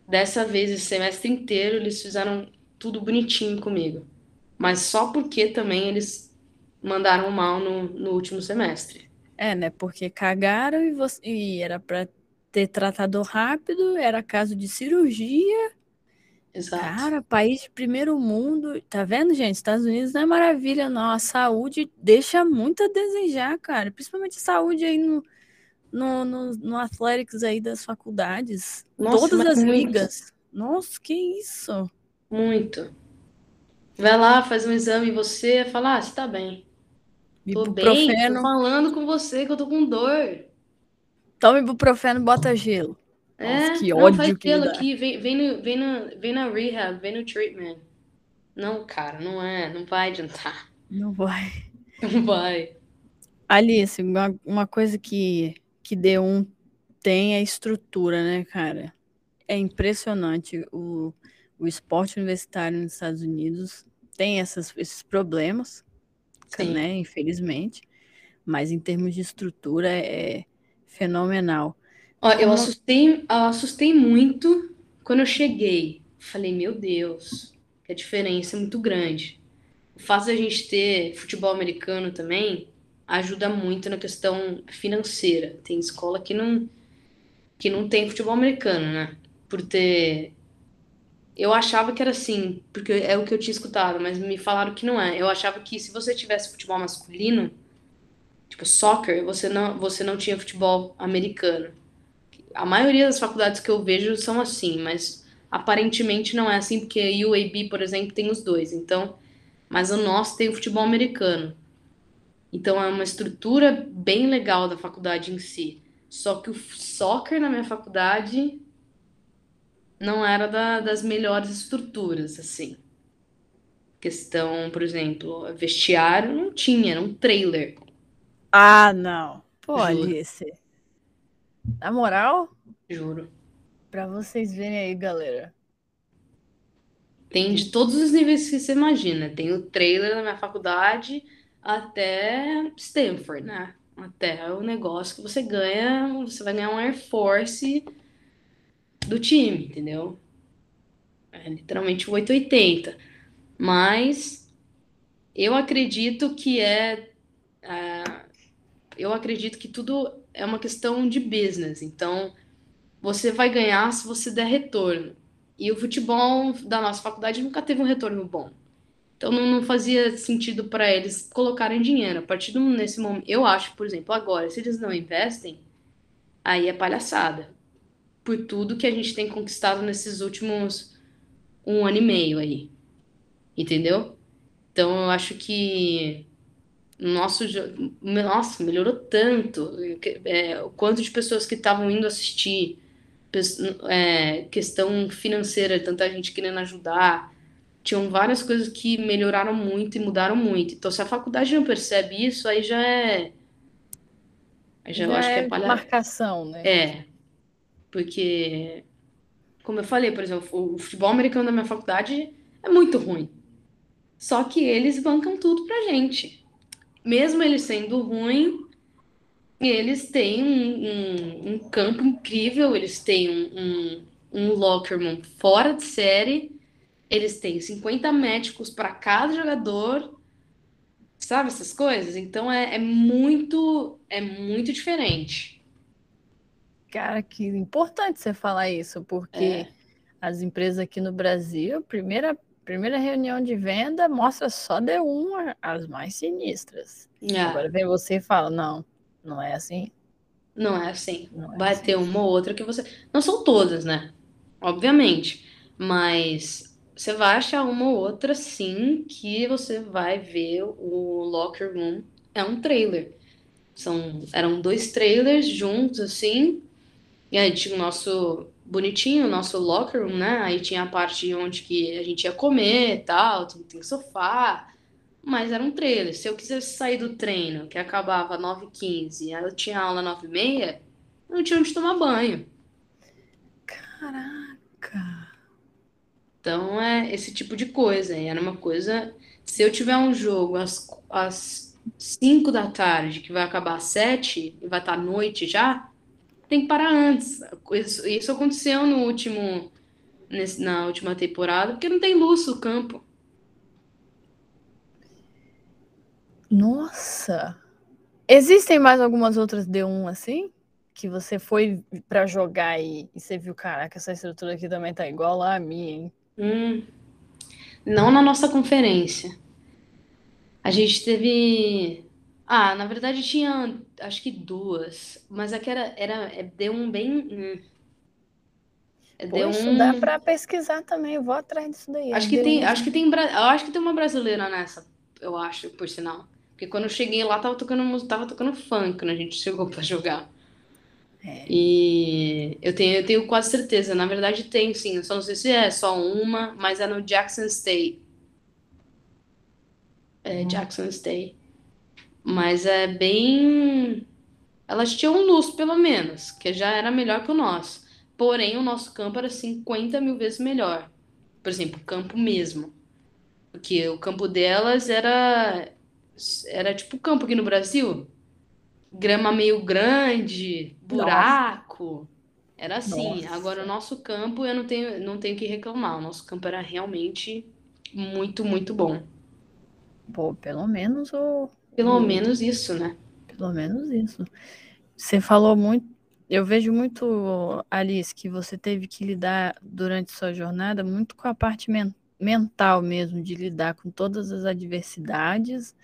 Dessa vez, esse semestre inteiro, eles fizeram tudo bonitinho comigo. Mas só porque também eles mandaram mal no, no último semestre. É, né? Porque cagaram e, você, e era para ter tratado rápido, era caso de cirurgia Exato. Cara, país de primeiro mundo. Tá vendo, gente? Estados Unidos não é maravilha, não. A saúde deixa muito a desejar, cara. Principalmente saúde aí no, no, no, no Athletics aí das faculdades. Nossa, Todas as muito. ligas. Nossa, que isso. Muito. Vai lá, faz um exame e você fala, ah, você tá bem. Tô bem, tô falando com você que eu tô com dor. Toma ibuprofeno, bota gelo. É, Nossa, que ódio não, faz pelo aqui, vem, vem, no, vem, no, vem na rehab, vem no treatment. Não, cara, não é, não vai adiantar. Não vai. [LAUGHS] Não vai. Alice, uma, uma coisa que, que D1 tem é estrutura, né, cara? É impressionante. O, o esporte universitário nos Estados Unidos tem essas, esses problemas, Sim. né, infelizmente. Mas em termos de estrutura é fenomenal. Ó, eu assustei, eu assustei muito quando eu cheguei. Falei, meu Deus, que a diferença é muito grande. O fato da gente ter futebol americano também, ajuda muito na questão financeira. Tem escola que não, que não tem futebol americano, né? Por ter. Eu achava que era assim, porque é o que eu tinha escutado, mas me falaram que não é. Eu achava que se você tivesse futebol masculino, tipo soccer, você não, você não tinha futebol americano. A maioria das faculdades que eu vejo são assim, mas aparentemente não é assim, porque a UAB, por exemplo, tem os dois. Então, mas o nosso tem o futebol americano. Então é uma estrutura bem legal da faculdade em si. Só que o soccer na minha faculdade não era da, das melhores estruturas, assim. Questão, por exemplo, vestiário não tinha, era um trailer. Ah, não. Pode ser. Na moral? Juro. Pra vocês verem aí, galera. Tem de todos os níveis que você imagina. Tem o trailer na minha faculdade até Stanford, né? Até o negócio que você ganha, você vai ganhar um Air Force do time, entendeu? É literalmente o 880. Mas eu acredito que é, é, eu acredito que tudo é uma questão de business. Então, você vai ganhar se você der retorno. E o futebol da nossa faculdade nunca teve um retorno bom. Então não, não fazia sentido para eles colocarem dinheiro. A partir do nesse momento, eu acho, por exemplo, agora, se eles não investem, aí é palhaçada. Por tudo que a gente tem conquistado nesses últimos um ano e meio aí. Entendeu? Então eu acho que nosso nossa, melhorou tanto é, o quanto de pessoas que estavam indo assistir, é, questão financeira, tanta gente querendo ajudar tinham várias coisas que melhoraram muito e mudaram muito. Então, se a faculdade não percebe isso, aí já é. Aí já, já eu acho é que é palha... marcação, né? É. Porque, como eu falei, por exemplo, o futebol americano da minha faculdade é muito ruim. Só que eles bancam tudo pra gente. Mesmo eles sendo ruim, eles têm um, um, um campo incrível, eles têm um, um, um locker room fora de série eles têm 50 médicos para cada jogador, sabe essas coisas? Então é, é muito é muito diferente. Cara, que importante você falar isso, porque é. as empresas aqui no Brasil, primeira primeira reunião de venda mostra só de uma as mais sinistras. É. Agora vem você e fala, não, não é assim. Não é assim. Não é Vai assim. ter uma ou outra que você. Não são todas, né? Obviamente. Mas você vai achar uma ou outra, sim, que você vai ver o Locker Room. É um trailer. São, eram dois trailers juntos, assim. E aí tinha o nosso bonitinho, o nosso locker room, né? Aí tinha a parte onde que a gente ia comer e tal, tem sofá. Mas era um trailer. Se eu quisesse sair do treino, que acabava 9h15, aí eu tinha aula 9h30, eu não tinha onde tomar banho. Caraca! Então é esse tipo de coisa. E era uma coisa. Se eu tiver um jogo às, às 5 da tarde, que vai acabar às 7 e vai estar à noite já, tem que parar antes. Isso, isso aconteceu no último. Nesse, na última temporada, porque não tem luz no campo. Nossa! Existem mais algumas outras D1 assim? Que você foi para jogar e, e, você viu, caraca, essa estrutura aqui também tá igual lá a minha, hein? Hum, não na nossa conferência. A gente teve. Ah, na verdade tinha acho que duas, mas aqui era, era é, deu um bem. Hum. É, Pô, isso um... dá para pesquisar também, eu vou atrás disso daí. Acho que tem, acho que tem, eu acho que tem uma brasileira nessa, eu acho, por sinal. Porque quando eu cheguei lá tava tocando, tava tocando funk quando a gente [LAUGHS] chegou para jogar. É. E eu tenho, eu tenho quase certeza. Na verdade, tem sim. Eu só não sei se é só uma, mas é no Jackson State. É, hum. Jackson State. Mas é bem. Elas tinham luz, pelo menos, que já era melhor que o nosso. Porém, o nosso campo era 50 mil vezes melhor. Por exemplo, o campo mesmo. Porque o campo delas era. Era tipo o campo aqui no Brasil grama meio grande, buraco. Nossa. Era assim. Nossa. Agora o nosso campo eu não tenho, não tenho que reclamar. O nosso campo era realmente muito, muito bom. Pô, pelo menos o, Pelo hum. menos isso, né? Pelo menos isso. Você falou muito, eu vejo muito, Alice, que você teve que lidar durante sua jornada muito com a parte men mental mesmo, de lidar com todas as adversidades,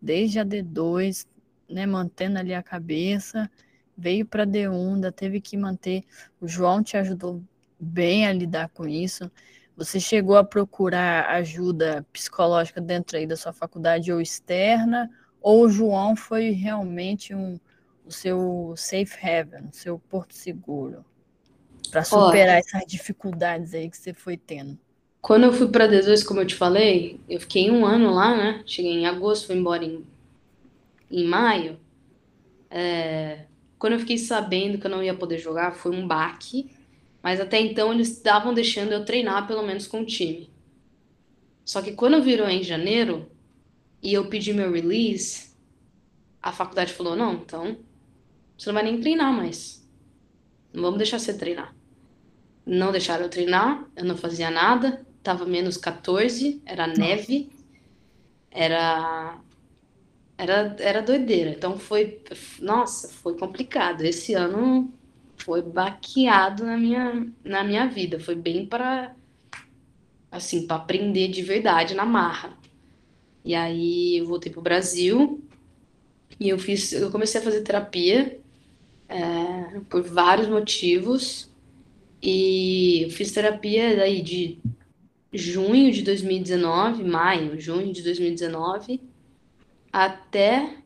desde a D2, né, mantendo ali a cabeça, veio para D1, ainda teve que manter. O João te ajudou bem a lidar com isso. Você chegou a procurar ajuda psicológica dentro aí da sua faculdade ou externa, ou o João foi realmente um, o seu safe haven, o seu porto seguro, para superar Olha, essas dificuldades aí que você foi tendo? Quando eu fui para D2, como eu te falei, eu fiquei um ano lá, né? Cheguei em agosto, fui embora em, em maio. É, quando eu fiquei sabendo que eu não ia poder jogar, foi um baque. Mas até então eles estavam deixando eu treinar pelo menos com o time. Só que quando virou em janeiro e eu pedi meu release, a faculdade falou: não, então você não vai nem treinar mais. Não vamos deixar você treinar. Não deixaram eu treinar, eu não fazia nada, tava menos 14, era neve, era era, era doideira. Então foi, nossa, foi complicado. Esse ano foi baqueado na minha, na minha vida. Foi bem para assim, para aprender de verdade na marra. E aí eu voltei pro Brasil e eu fiz, eu comecei a fazer terapia é, por vários motivos. E eu fiz terapia daí de junho de 2019, maio, junho de 2019, até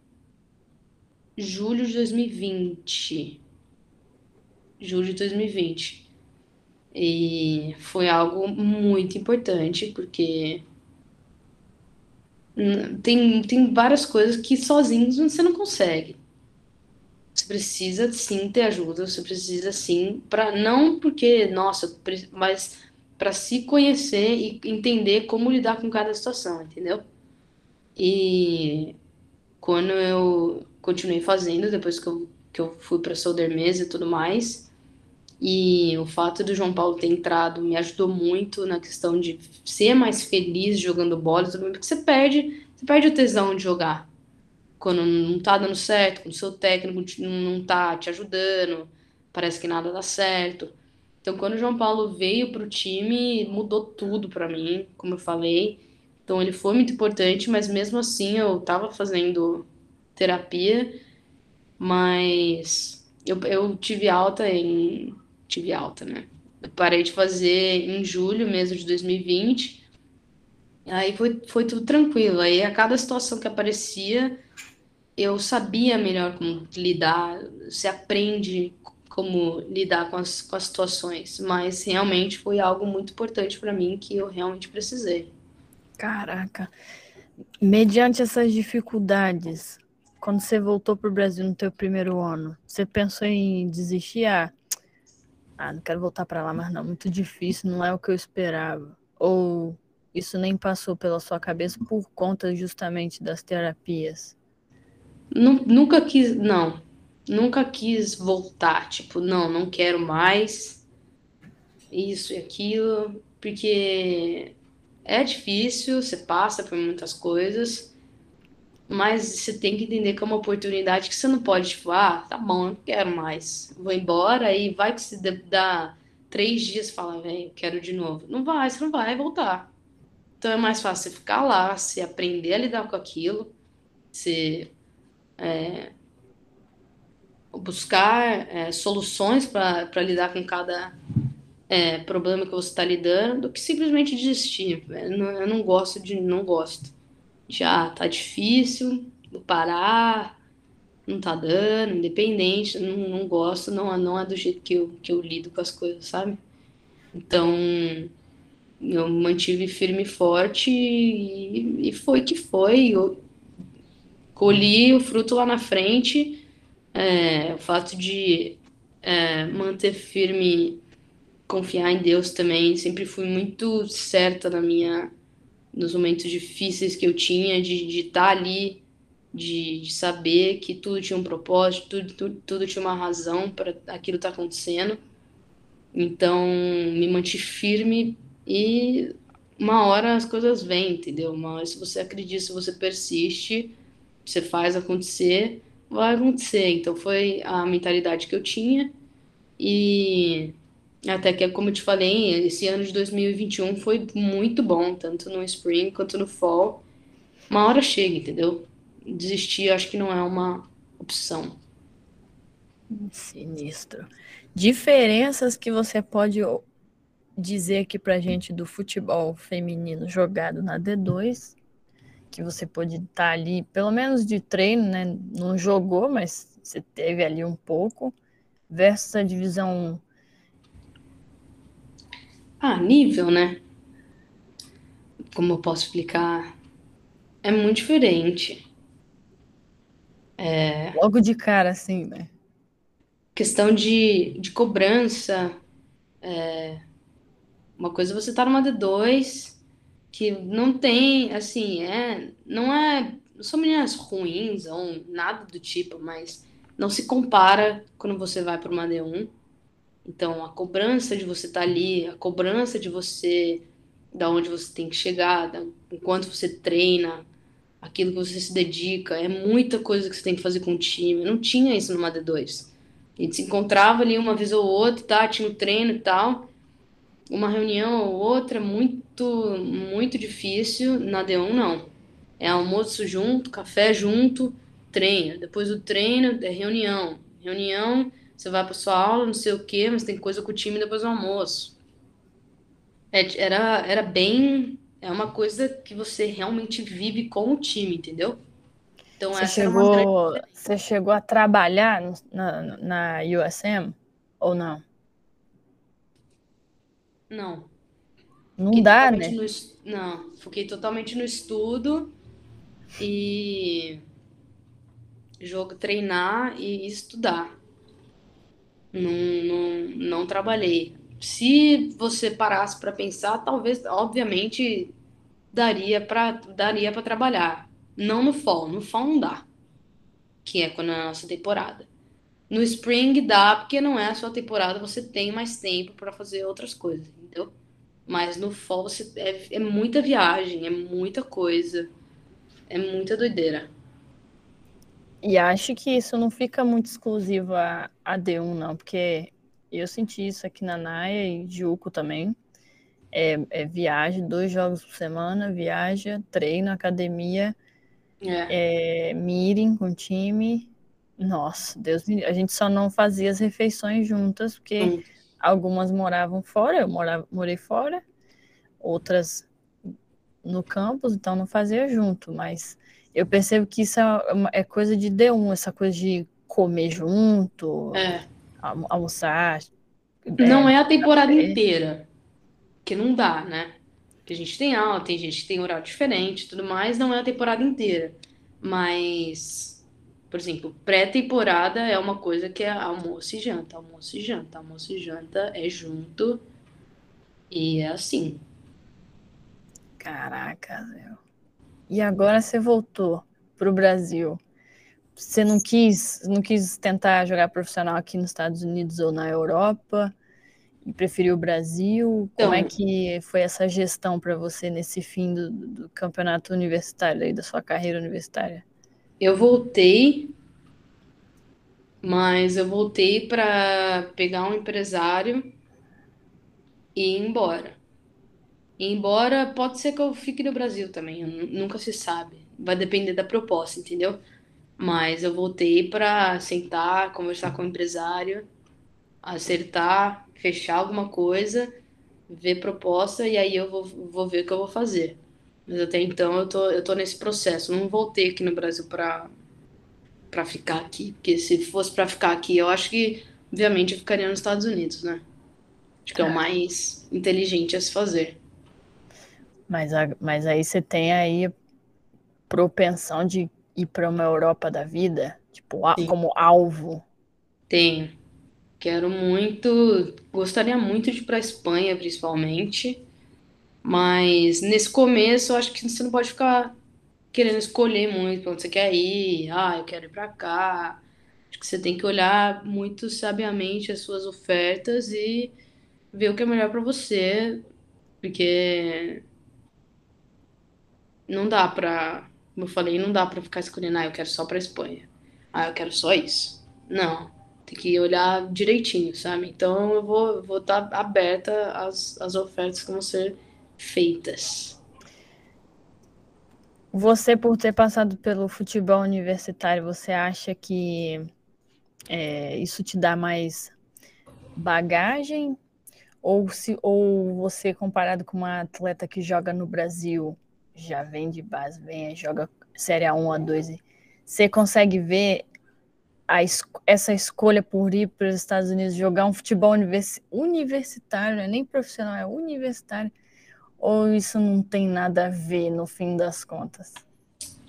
julho de 2020 julho de 2020. E foi algo muito importante, porque tem, tem várias coisas que sozinhos você não consegue. Você precisa sim ter ajuda, você precisa sim, para não porque, nossa, mas para se conhecer e entender como lidar com cada situação, entendeu? E quando eu continuei fazendo, depois que eu, que eu fui para Soldermesa e tudo mais, e o fato do João Paulo ter entrado me ajudou muito na questão de ser mais feliz jogando bola, porque você perde, você perde o tesão de jogar. Quando não tá dando certo, quando o seu técnico não tá te ajudando, parece que nada dá certo. Então, quando o João Paulo veio para o time, mudou tudo para mim, como eu falei. Então, ele foi muito importante, mas mesmo assim eu estava fazendo terapia, mas eu, eu tive alta em tive alta, né? Eu parei de fazer em julho mesmo de 2020. Aí foi, foi tudo tranquilo. Aí a cada situação que aparecia, eu sabia melhor como lidar. Você aprende como lidar com as, com as situações. Mas realmente foi algo muito importante para mim que eu realmente precisei. Caraca. Mediante essas dificuldades, quando você voltou para o Brasil no teu primeiro ano, você pensou em desistir? Ah, ah, não quero voltar para lá mais não, muito difícil, não é o que eu esperava. Ou isso nem passou pela sua cabeça por conta justamente das terapias? Nunca quis, não. Nunca quis voltar, tipo, não, não quero mais isso e aquilo, porque é difícil, você passa por muitas coisas, mas você tem que entender que é uma oportunidade que você não pode, tipo, ah, tá bom, não quero mais, vou embora, e vai que se dá três dias fala, velho, quero de novo. Não vai, você não vai voltar. Então é mais fácil você ficar lá, você aprender a lidar com aquilo, você é, buscar é, soluções para lidar com cada é, problema que você está lidando, do que simplesmente desistir. Eu não, eu não gosto de. não gosto já tá difícil, vou parar, não tá dando, independente, não, não gosto, não, não é do jeito que eu, que eu lido com as coisas, sabe? Então, eu mantive firme e forte e, e foi que foi. Eu colhi o fruto lá na frente. É, o fato de é, manter firme, confiar em Deus também, sempre fui muito certa na minha nos momentos difíceis que eu tinha, de estar tá ali, de, de, saber que tudo tinha um propósito, tudo, tudo, tudo tinha uma razão para aquilo estar tá acontecendo. Então, me mantive firme e uma hora as coisas vêm, entendeu? Uma hora, se você acredita, se você persiste, você faz acontecer, vai acontecer. Então foi a mentalidade que eu tinha e até que, como eu te falei, esse ano de 2021 foi muito bom, tanto no spring quanto no fall. Uma hora chega, entendeu? Desistir acho que não é uma opção. Sinistro. Diferenças que você pode dizer aqui pra gente do futebol feminino jogado na D2, que você pode estar tá ali, pelo menos de treino, né? Não jogou, mas você teve ali um pouco, versus a divisão 1 ah, nível, né? Como eu posso explicar? É muito diferente. É... Logo de cara, assim, né? Questão de, de cobrança. É... Uma coisa é você tá numa D2 que não tem, assim, é. Não é. Não são meninas ruins ou nada do tipo, mas não se compara quando você vai para uma D1 então, a cobrança de você estar tá ali, a cobrança de você, da onde você tem que chegar, da, enquanto você treina, aquilo que você se dedica, é muita coisa que você tem que fazer com o time. Não tinha isso no D2. A gente se encontrava ali uma vez ou outra, tá? Tinha um treino e tal. Uma reunião ou outra, muito, muito difícil. Na D1, não. É almoço junto, café junto, treino. Depois do treino, é reunião. Reunião, você vai para sua aula, não sei o quê, mas tem coisa com o time depois do almoço. É, era, era bem. É uma coisa que você realmente vive com o time, entendeu? Então, você, chegou, você chegou a trabalhar na, na USM ou não? Não. Não fiquei dá, né? No, não, fiquei totalmente no estudo e jogo, treinar e estudar não, não, não trabalhei. Se você parasse para pensar, talvez, obviamente, daria para daria para trabalhar. Não no fall, no fall não dá, que é quando é a nossa temporada. No spring dá, porque não é a sua temporada, você tem mais tempo para fazer outras coisas, entendeu? Mas no fall você é, é muita viagem, é muita coisa, é muita doideira. E acho que isso não fica muito exclusivo a, a D1, não, porque eu senti isso aqui na Naia e Juco também. É, é viagem, dois jogos por semana, viaja, treino, academia, é. É, meeting com time. Nossa, Deus me... A gente só não fazia as refeições juntas, porque hum. algumas moravam fora, eu morava, morei fora, outras no campus, então não fazia junto, mas eu percebo que isso é, é coisa de D1, essa coisa de comer junto, é. almoçar. Não é, é a temporada é. inteira, que não dá, né? Que a gente tem aula, tem gente que tem horário diferente tudo mais, não é a temporada inteira. Mas, por exemplo, pré-temporada é uma coisa que é almoço e janta, almoço e janta, almoço e janta é junto. E é assim. Caraca, meu. E agora você voltou para o Brasil. Você não quis, não quis tentar jogar profissional aqui nos Estados Unidos ou na Europa e preferiu o Brasil? Então, Como é que foi essa gestão para você nesse fim do, do campeonato universitário aí, da sua carreira universitária? Eu voltei, mas eu voltei para pegar um empresário e ir embora. Embora pode ser que eu fique no Brasil também, nunca se sabe. Vai depender da proposta, entendeu? Mas eu voltei para sentar, conversar com o empresário, acertar, fechar alguma coisa, ver proposta e aí eu vou, vou ver o que eu vou fazer. Mas até então eu tô, eu tô nesse processo. Não voltei aqui no Brasil para para ficar aqui, porque se fosse para ficar aqui, eu acho que obviamente eu ficaria nos Estados Unidos, né? Acho que é o é. mais inteligente a se fazer. Mas, a, mas aí você tem aí propensão de ir para uma Europa da vida, tipo, a, como alvo. Tenho. Quero muito, gostaria muito de ir para a Espanha, principalmente. Mas nesse começo, eu acho que você não pode ficar querendo escolher muito para onde você quer ir. Ah, eu quero ir para cá. Acho que você tem que olhar muito sabiamente as suas ofertas e ver o que é melhor para você, porque não dá pra Como eu falei, não dá para ficar escolhendo, ah, eu quero só pra Espanha. Ah, eu quero só isso. Não. Tem que olhar direitinho, sabe? Então eu vou vou estar tá aberta às, às ofertas que vão ser feitas. Você, por ter passado pelo futebol universitário, você acha que é, isso te dá mais bagagem? Ou, se, ou você, comparado com uma atleta que joga no Brasil, já vem de base, vem, joga Série A1, A2, você consegue ver a, essa escolha por ir para os Estados Unidos jogar um futebol univers, universitário, não é nem profissional, é universitário, ou isso não tem nada a ver no fim das contas?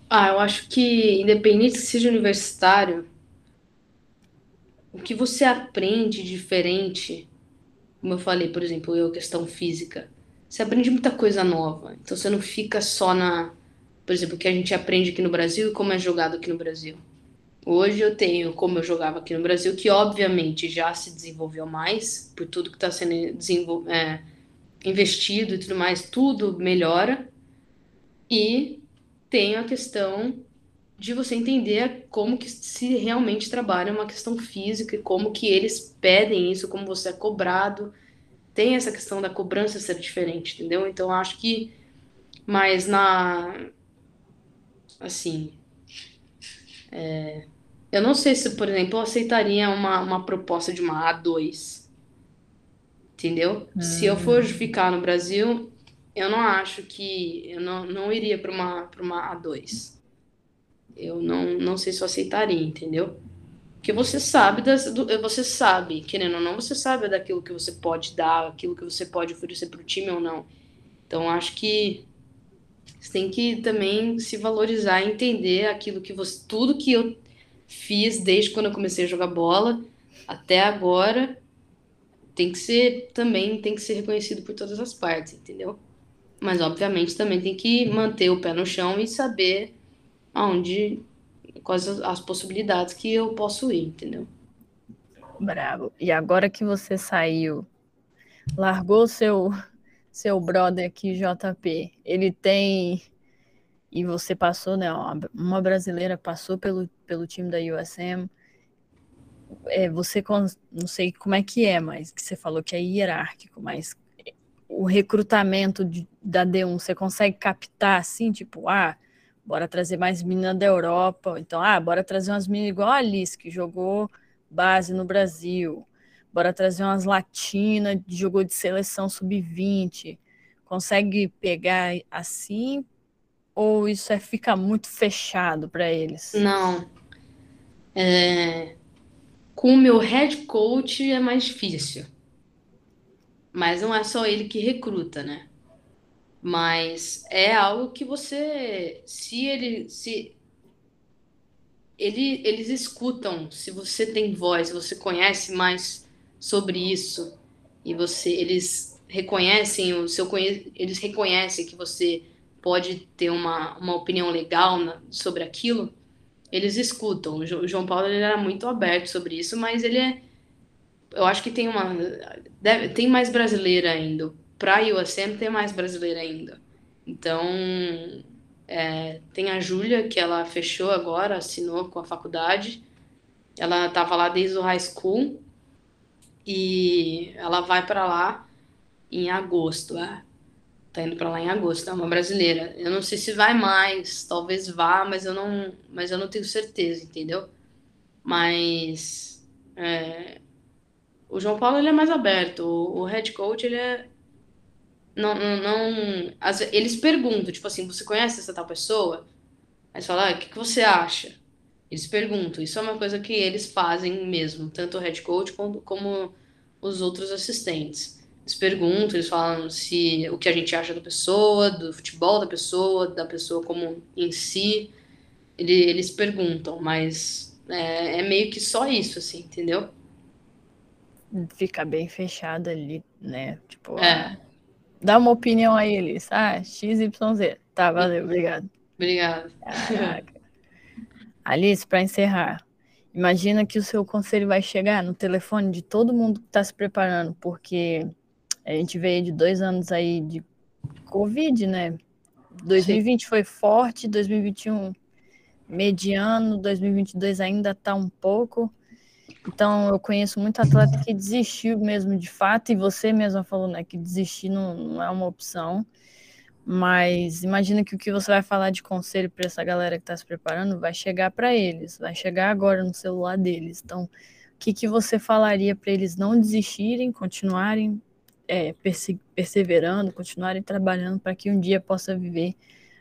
Ah, eu acho que, independente que seja universitário, o que você aprende diferente, como eu falei, por exemplo, eu, questão física, você aprende muita coisa nova. Então você não fica só na, por exemplo, o que a gente aprende aqui no Brasil e como é jogado aqui no Brasil. Hoje eu tenho como eu jogava aqui no Brasil, que obviamente já se desenvolveu mais, por tudo que está sendo desenvol... é, investido e tudo mais, tudo melhora. E tem a questão de você entender como que se realmente trabalha uma questão física e como que eles pedem isso, como você é cobrado. Tem essa questão da cobrança ser diferente, entendeu? Então acho que mas na assim é, eu não sei se, por exemplo, eu aceitaria uma, uma proposta de uma A2. Entendeu? Hum. Se eu for hum. ficar no Brasil, eu não acho que. Eu não, não iria para uma, uma A2. Eu não, não sei se eu aceitaria, entendeu? Porque você sabe, das, do, você sabe, querendo ou não, você sabe daquilo que você pode dar, aquilo que você pode oferecer para o time ou não. Então, acho que você tem que também se valorizar entender aquilo que você. Tudo que eu fiz desde quando eu comecei a jogar bola até agora tem que ser também tem que ser reconhecido por todas as partes, entendeu? Mas obviamente também tem que manter o pé no chão e saber aonde quais as possibilidades que eu posso ir, entendeu? Bravo. E agora que você saiu, largou seu seu brother aqui, JP, ele tem e você passou, né? Uma brasileira passou pelo, pelo time da USM. É, você, não sei como é que é, mas que você falou que é hierárquico, mas o recrutamento de, da D1, você consegue captar assim, tipo, ah, bora trazer mais meninas da Europa, então, ah, bora trazer umas meninas igual a Alice, que jogou base no Brasil, bora trazer umas latinas, jogou de seleção sub-20, consegue pegar assim ou isso é, fica muito fechado para eles? Não. É... Com o meu head coach é mais difícil. Mas não é só ele que recruta, né? Mas é algo que você. Se ele. Se ele, eles escutam, se você tem voz, você conhece mais sobre isso, e você eles reconhecem o seu eles reconhecem que você pode ter uma, uma opinião legal na, sobre aquilo, eles escutam. O João Paulo ele era muito aberto sobre isso, mas ele é. Eu acho que tem uma. Deve, tem mais brasileira ainda. Para a USM tem mais brasileira ainda. Então. É, tem a Júlia, que ela fechou agora, assinou com a faculdade. Ela estava lá desde o high school. E ela vai para lá em agosto. É tá indo para lá em agosto, é uma brasileira. Eu não sei se vai mais, talvez vá, mas eu não, mas eu não tenho certeza, entendeu? Mas é, o João Paulo ele é mais aberto, o, o head coach ele é não, não, não as, eles perguntam, tipo assim, você conhece essa tal pessoa? Aí você fala, ah, o que, que você acha? Eles perguntam, isso é uma coisa que eles fazem mesmo, tanto o head coach como, como os outros assistentes. Eles perguntam, eles falam se o que a gente acha da pessoa, do futebol da pessoa, da pessoa como em si. Ele, eles perguntam, mas é, é, meio que só isso, assim, entendeu? Fica bem fechado ali, né? Tipo, é. Dá uma opinião a eles. Ah, XYZ. Tá, valeu, obrigado. Obrigado. Alice, para encerrar, imagina que o seu conselho vai chegar no telefone de todo mundo que está se preparando, porque a gente veio de dois anos aí de Covid, né? 2020 Sim. foi forte, 2021 mediano, 2022 ainda está um pouco. Então, eu conheço muito atleta que desistiu mesmo de fato, e você mesma falou né, que desistir não, não é uma opção. Mas imagina que o que você vai falar de conselho para essa galera que está se preparando vai chegar para eles, vai chegar agora no celular deles. Então, o que, que você falaria para eles não desistirem, continuarem é, perseverando, continuarem trabalhando para que um dia possa viver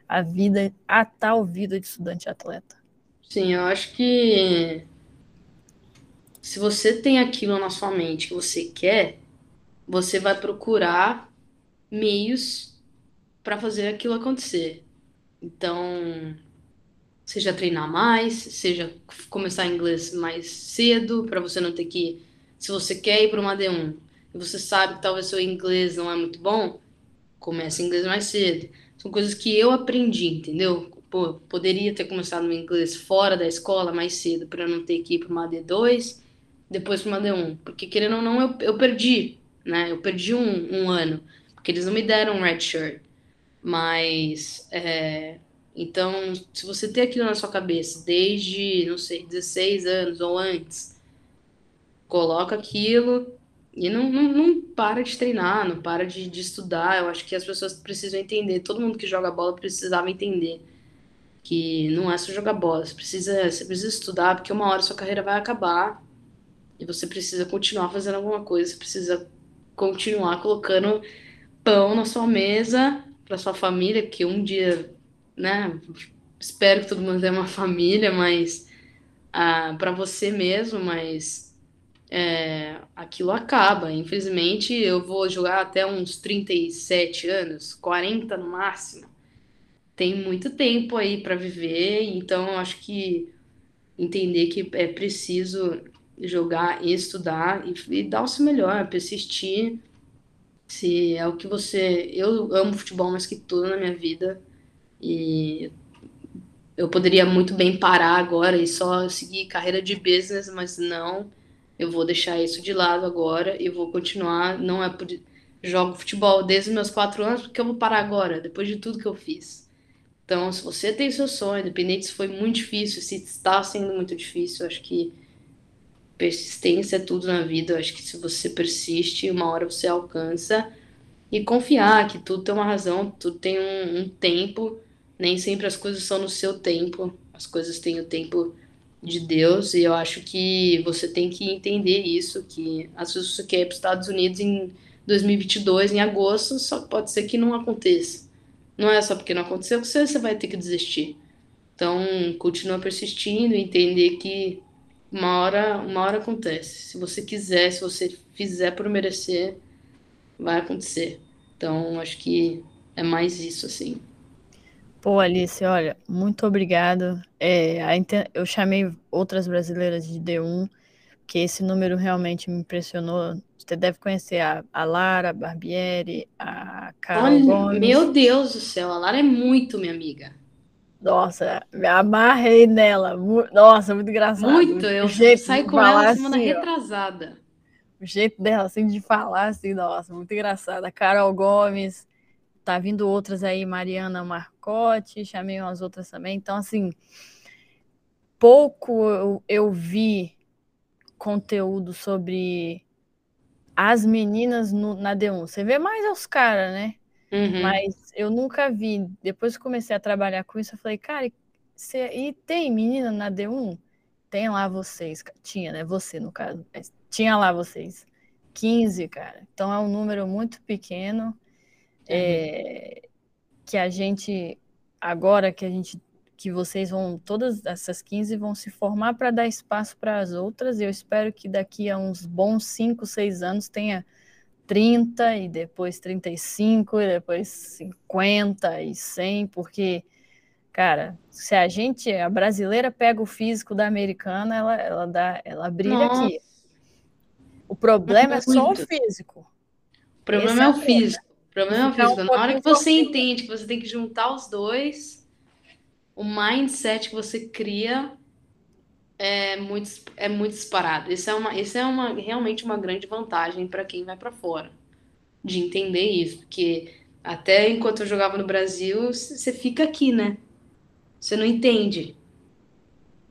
a vida, a tal vida de estudante atleta? Sim, eu acho que se você tem aquilo na sua mente que você quer, você vai procurar meios para fazer aquilo acontecer. Então, seja treinar mais, seja começar inglês mais cedo, para você não ter que. Se você quer ir para uma D1 e você sabe que talvez seu inglês não é muito bom, comece inglês mais cedo. São coisas que eu aprendi, entendeu? Pô, poderia ter começado no inglês fora da escola mais cedo para não ter que ir para uma D2, depois para uma D1. Porque querendo ou não, eu, eu perdi, né? Eu perdi um, um ano, porque eles não me deram um red shirt. Mas, é, então, se você tem aquilo na sua cabeça desde, não sei, 16 anos ou antes, coloca aquilo e não, não, não para de treinar, não para de, de estudar. Eu acho que as pessoas precisam entender, todo mundo que joga bola precisava entender que não é só jogar bola, você precisa, você precisa estudar, porque uma hora sua carreira vai acabar e você precisa continuar fazendo alguma coisa, você precisa continuar colocando pão na sua mesa para sua família, que um dia, né, espero que todo mundo tenha uma família, mas ah, para você mesmo, mas é, aquilo acaba. Infelizmente, eu vou jogar até uns 37 anos, 40 no máximo. Tem muito tempo aí para viver, então eu acho que entender que é preciso jogar e estudar e, e dar o seu melhor, persistir se é o que você. Eu amo futebol mais que tudo na minha vida. E eu poderia muito bem parar agora e só seguir carreira de business, mas não. Eu vou deixar isso de lado agora e vou continuar. Não é por. Jogo futebol desde os meus quatro anos, porque eu vou parar agora, depois de tudo que eu fiz. Então, se você tem seu sonho, independente se foi muito difícil, se está sendo muito difícil, acho que persistência é tudo na vida. Eu acho que se você persiste, uma hora você alcança. E confiar que tudo tem uma razão, tudo tem um, um tempo. Nem sempre as coisas são no seu tempo. As coisas têm o tempo de Deus. E eu acho que você tem que entender isso. Que às vezes você quer ir para os Estados Unidos em 2022, em agosto, só pode ser que não aconteça. Não é só porque não aconteceu que você, você vai ter que desistir. Então, continua persistindo, entender que uma hora, uma hora acontece. Se você quiser, se você fizer por merecer, vai acontecer. Então, acho que é mais isso, assim. Pô, Alice, olha, muito obrigado. É, eu chamei outras brasileiras de D1, que esse número realmente me impressionou. Você deve conhecer a, a Lara a Barbieri, a Carol olha, Gomes. Meu Deus do céu, a Lara é muito minha amiga. Nossa, me amarrei nela. Nossa, muito engraçado. Muito, eu saí com ela semana assim, retrasada. O jeito dela, assim, de falar, assim, nossa, muito engraçada. Carol Gomes, tá vindo outras aí, Mariana Marcotti, chamei umas outras também. Então, assim, pouco eu, eu vi conteúdo sobre as meninas no, na D1. Você vê mais os caras, né? Uhum. Mas eu nunca vi. Depois que comecei a trabalhar com isso, eu falei, cara, cê, e tem menina na D1? Tem lá vocês. Tinha, né? Você, no caso. Tinha lá vocês. 15, cara. Então é um número muito pequeno. Uhum. É, que a gente, agora que a gente que vocês vão, todas essas 15 vão se formar para dar espaço para as outras, e eu espero que daqui a uns bons 5, 6 anos tenha 30 e depois 35 e depois 50 e 100, porque, cara, se a gente, a brasileira pega o físico da americana, ela, ela dá, ela brilha Nossa. aqui. O problema é só o físico. O problema é, é o físico. O problema é o físico. Na hora que você entende que você tem que juntar os dois, o mindset que você cria é muito, é muito disparado. Isso é, uma, isso é uma, realmente uma grande vantagem para quem vai para fora, de entender isso, porque Até enquanto eu jogava no Brasil, você fica aqui, né? Você não entende.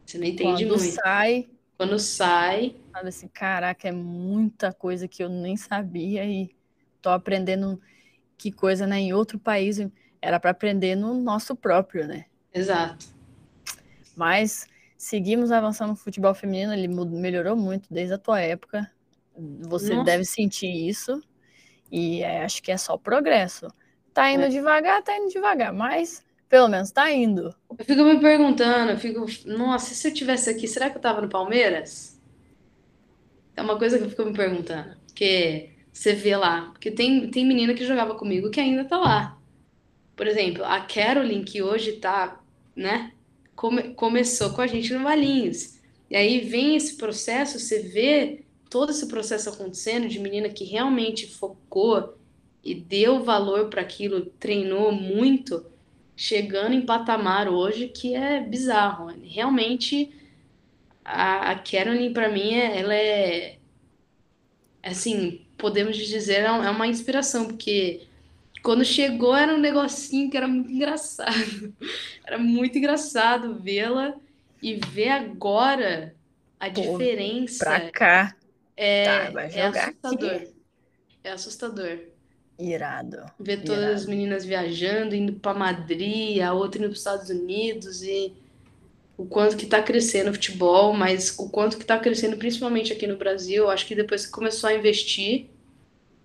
Você não entende Quando muito. sai, Quando sai, fala assim, caraca, é muita coisa que eu nem sabia e tô aprendendo que coisa, né, em outro país. Era para aprender no nosso próprio, né? exato. Mas seguimos avançando no futebol feminino, ele melhorou muito desde a tua época. Você Nossa. deve sentir isso. E é, acho que é só progresso. Tá indo É. devagar, tá indo devagar, mas pelo menos tá indo. Eu fico me perguntando, eu fico, nossa, se eu tivesse aqui, será que eu tava no Palmeiras? É uma coisa que eu fico me perguntando. Porque você vê lá, porque tem, tem menina que jogava comigo que ainda tá lá. Por exemplo, a Caroline, que hoje tá, né, come- começou com a gente no Valinhos. E aí vem esse processo, você vê todo esse processo acontecendo de menina que realmente focou e deu valor para aquilo, treinou muito, chegando em patamar hoje que é bizarro. Realmente, a, a para mim, é- ela é, assim, podemos dizer, é uma inspiração, porque quando chegou era um negocinho que era muito engraçado. [LAUGHS] Era muito engraçado vê-la e ver agora a Pô, diferença Pra cá, é, tá, é assustador. aqui. É assustador. Irado. Ver todas Irado. as meninas viajando, indo para Madrid, a outra indo para os Estados Unidos e o quanto que está crescendo o futebol, mas o quanto que está crescendo principalmente aqui no Brasil. Acho que depois que começou a investir,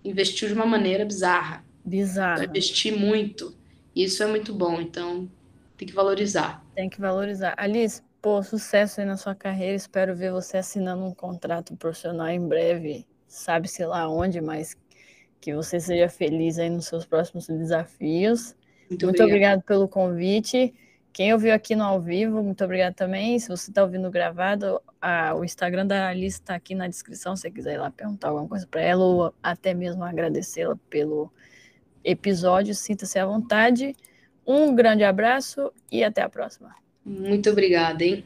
investiu de uma maneira bizarra. Bizarro. Investir muito. Isso é muito bom, então tem que valorizar. Tem que valorizar. Alice, pô, sucesso aí na sua carreira. Espero ver você assinando um contrato profissional em breve. Sabe-se lá onde, mas que você seja feliz aí nos seus próximos desafios. Muito Muito obrigada. obrigado pelo convite. Quem ouviu aqui no ao vivo, muito obrigado também. Se você está ouvindo gravado, a- o Instagram da Alice está aqui na descrição. Se você quiser ir lá perguntar alguma coisa para ela ou até mesmo agradecê-la pelo episódio, sinta-se à vontade. Um grande abraço e até a próxima. Muito obrigada, hein?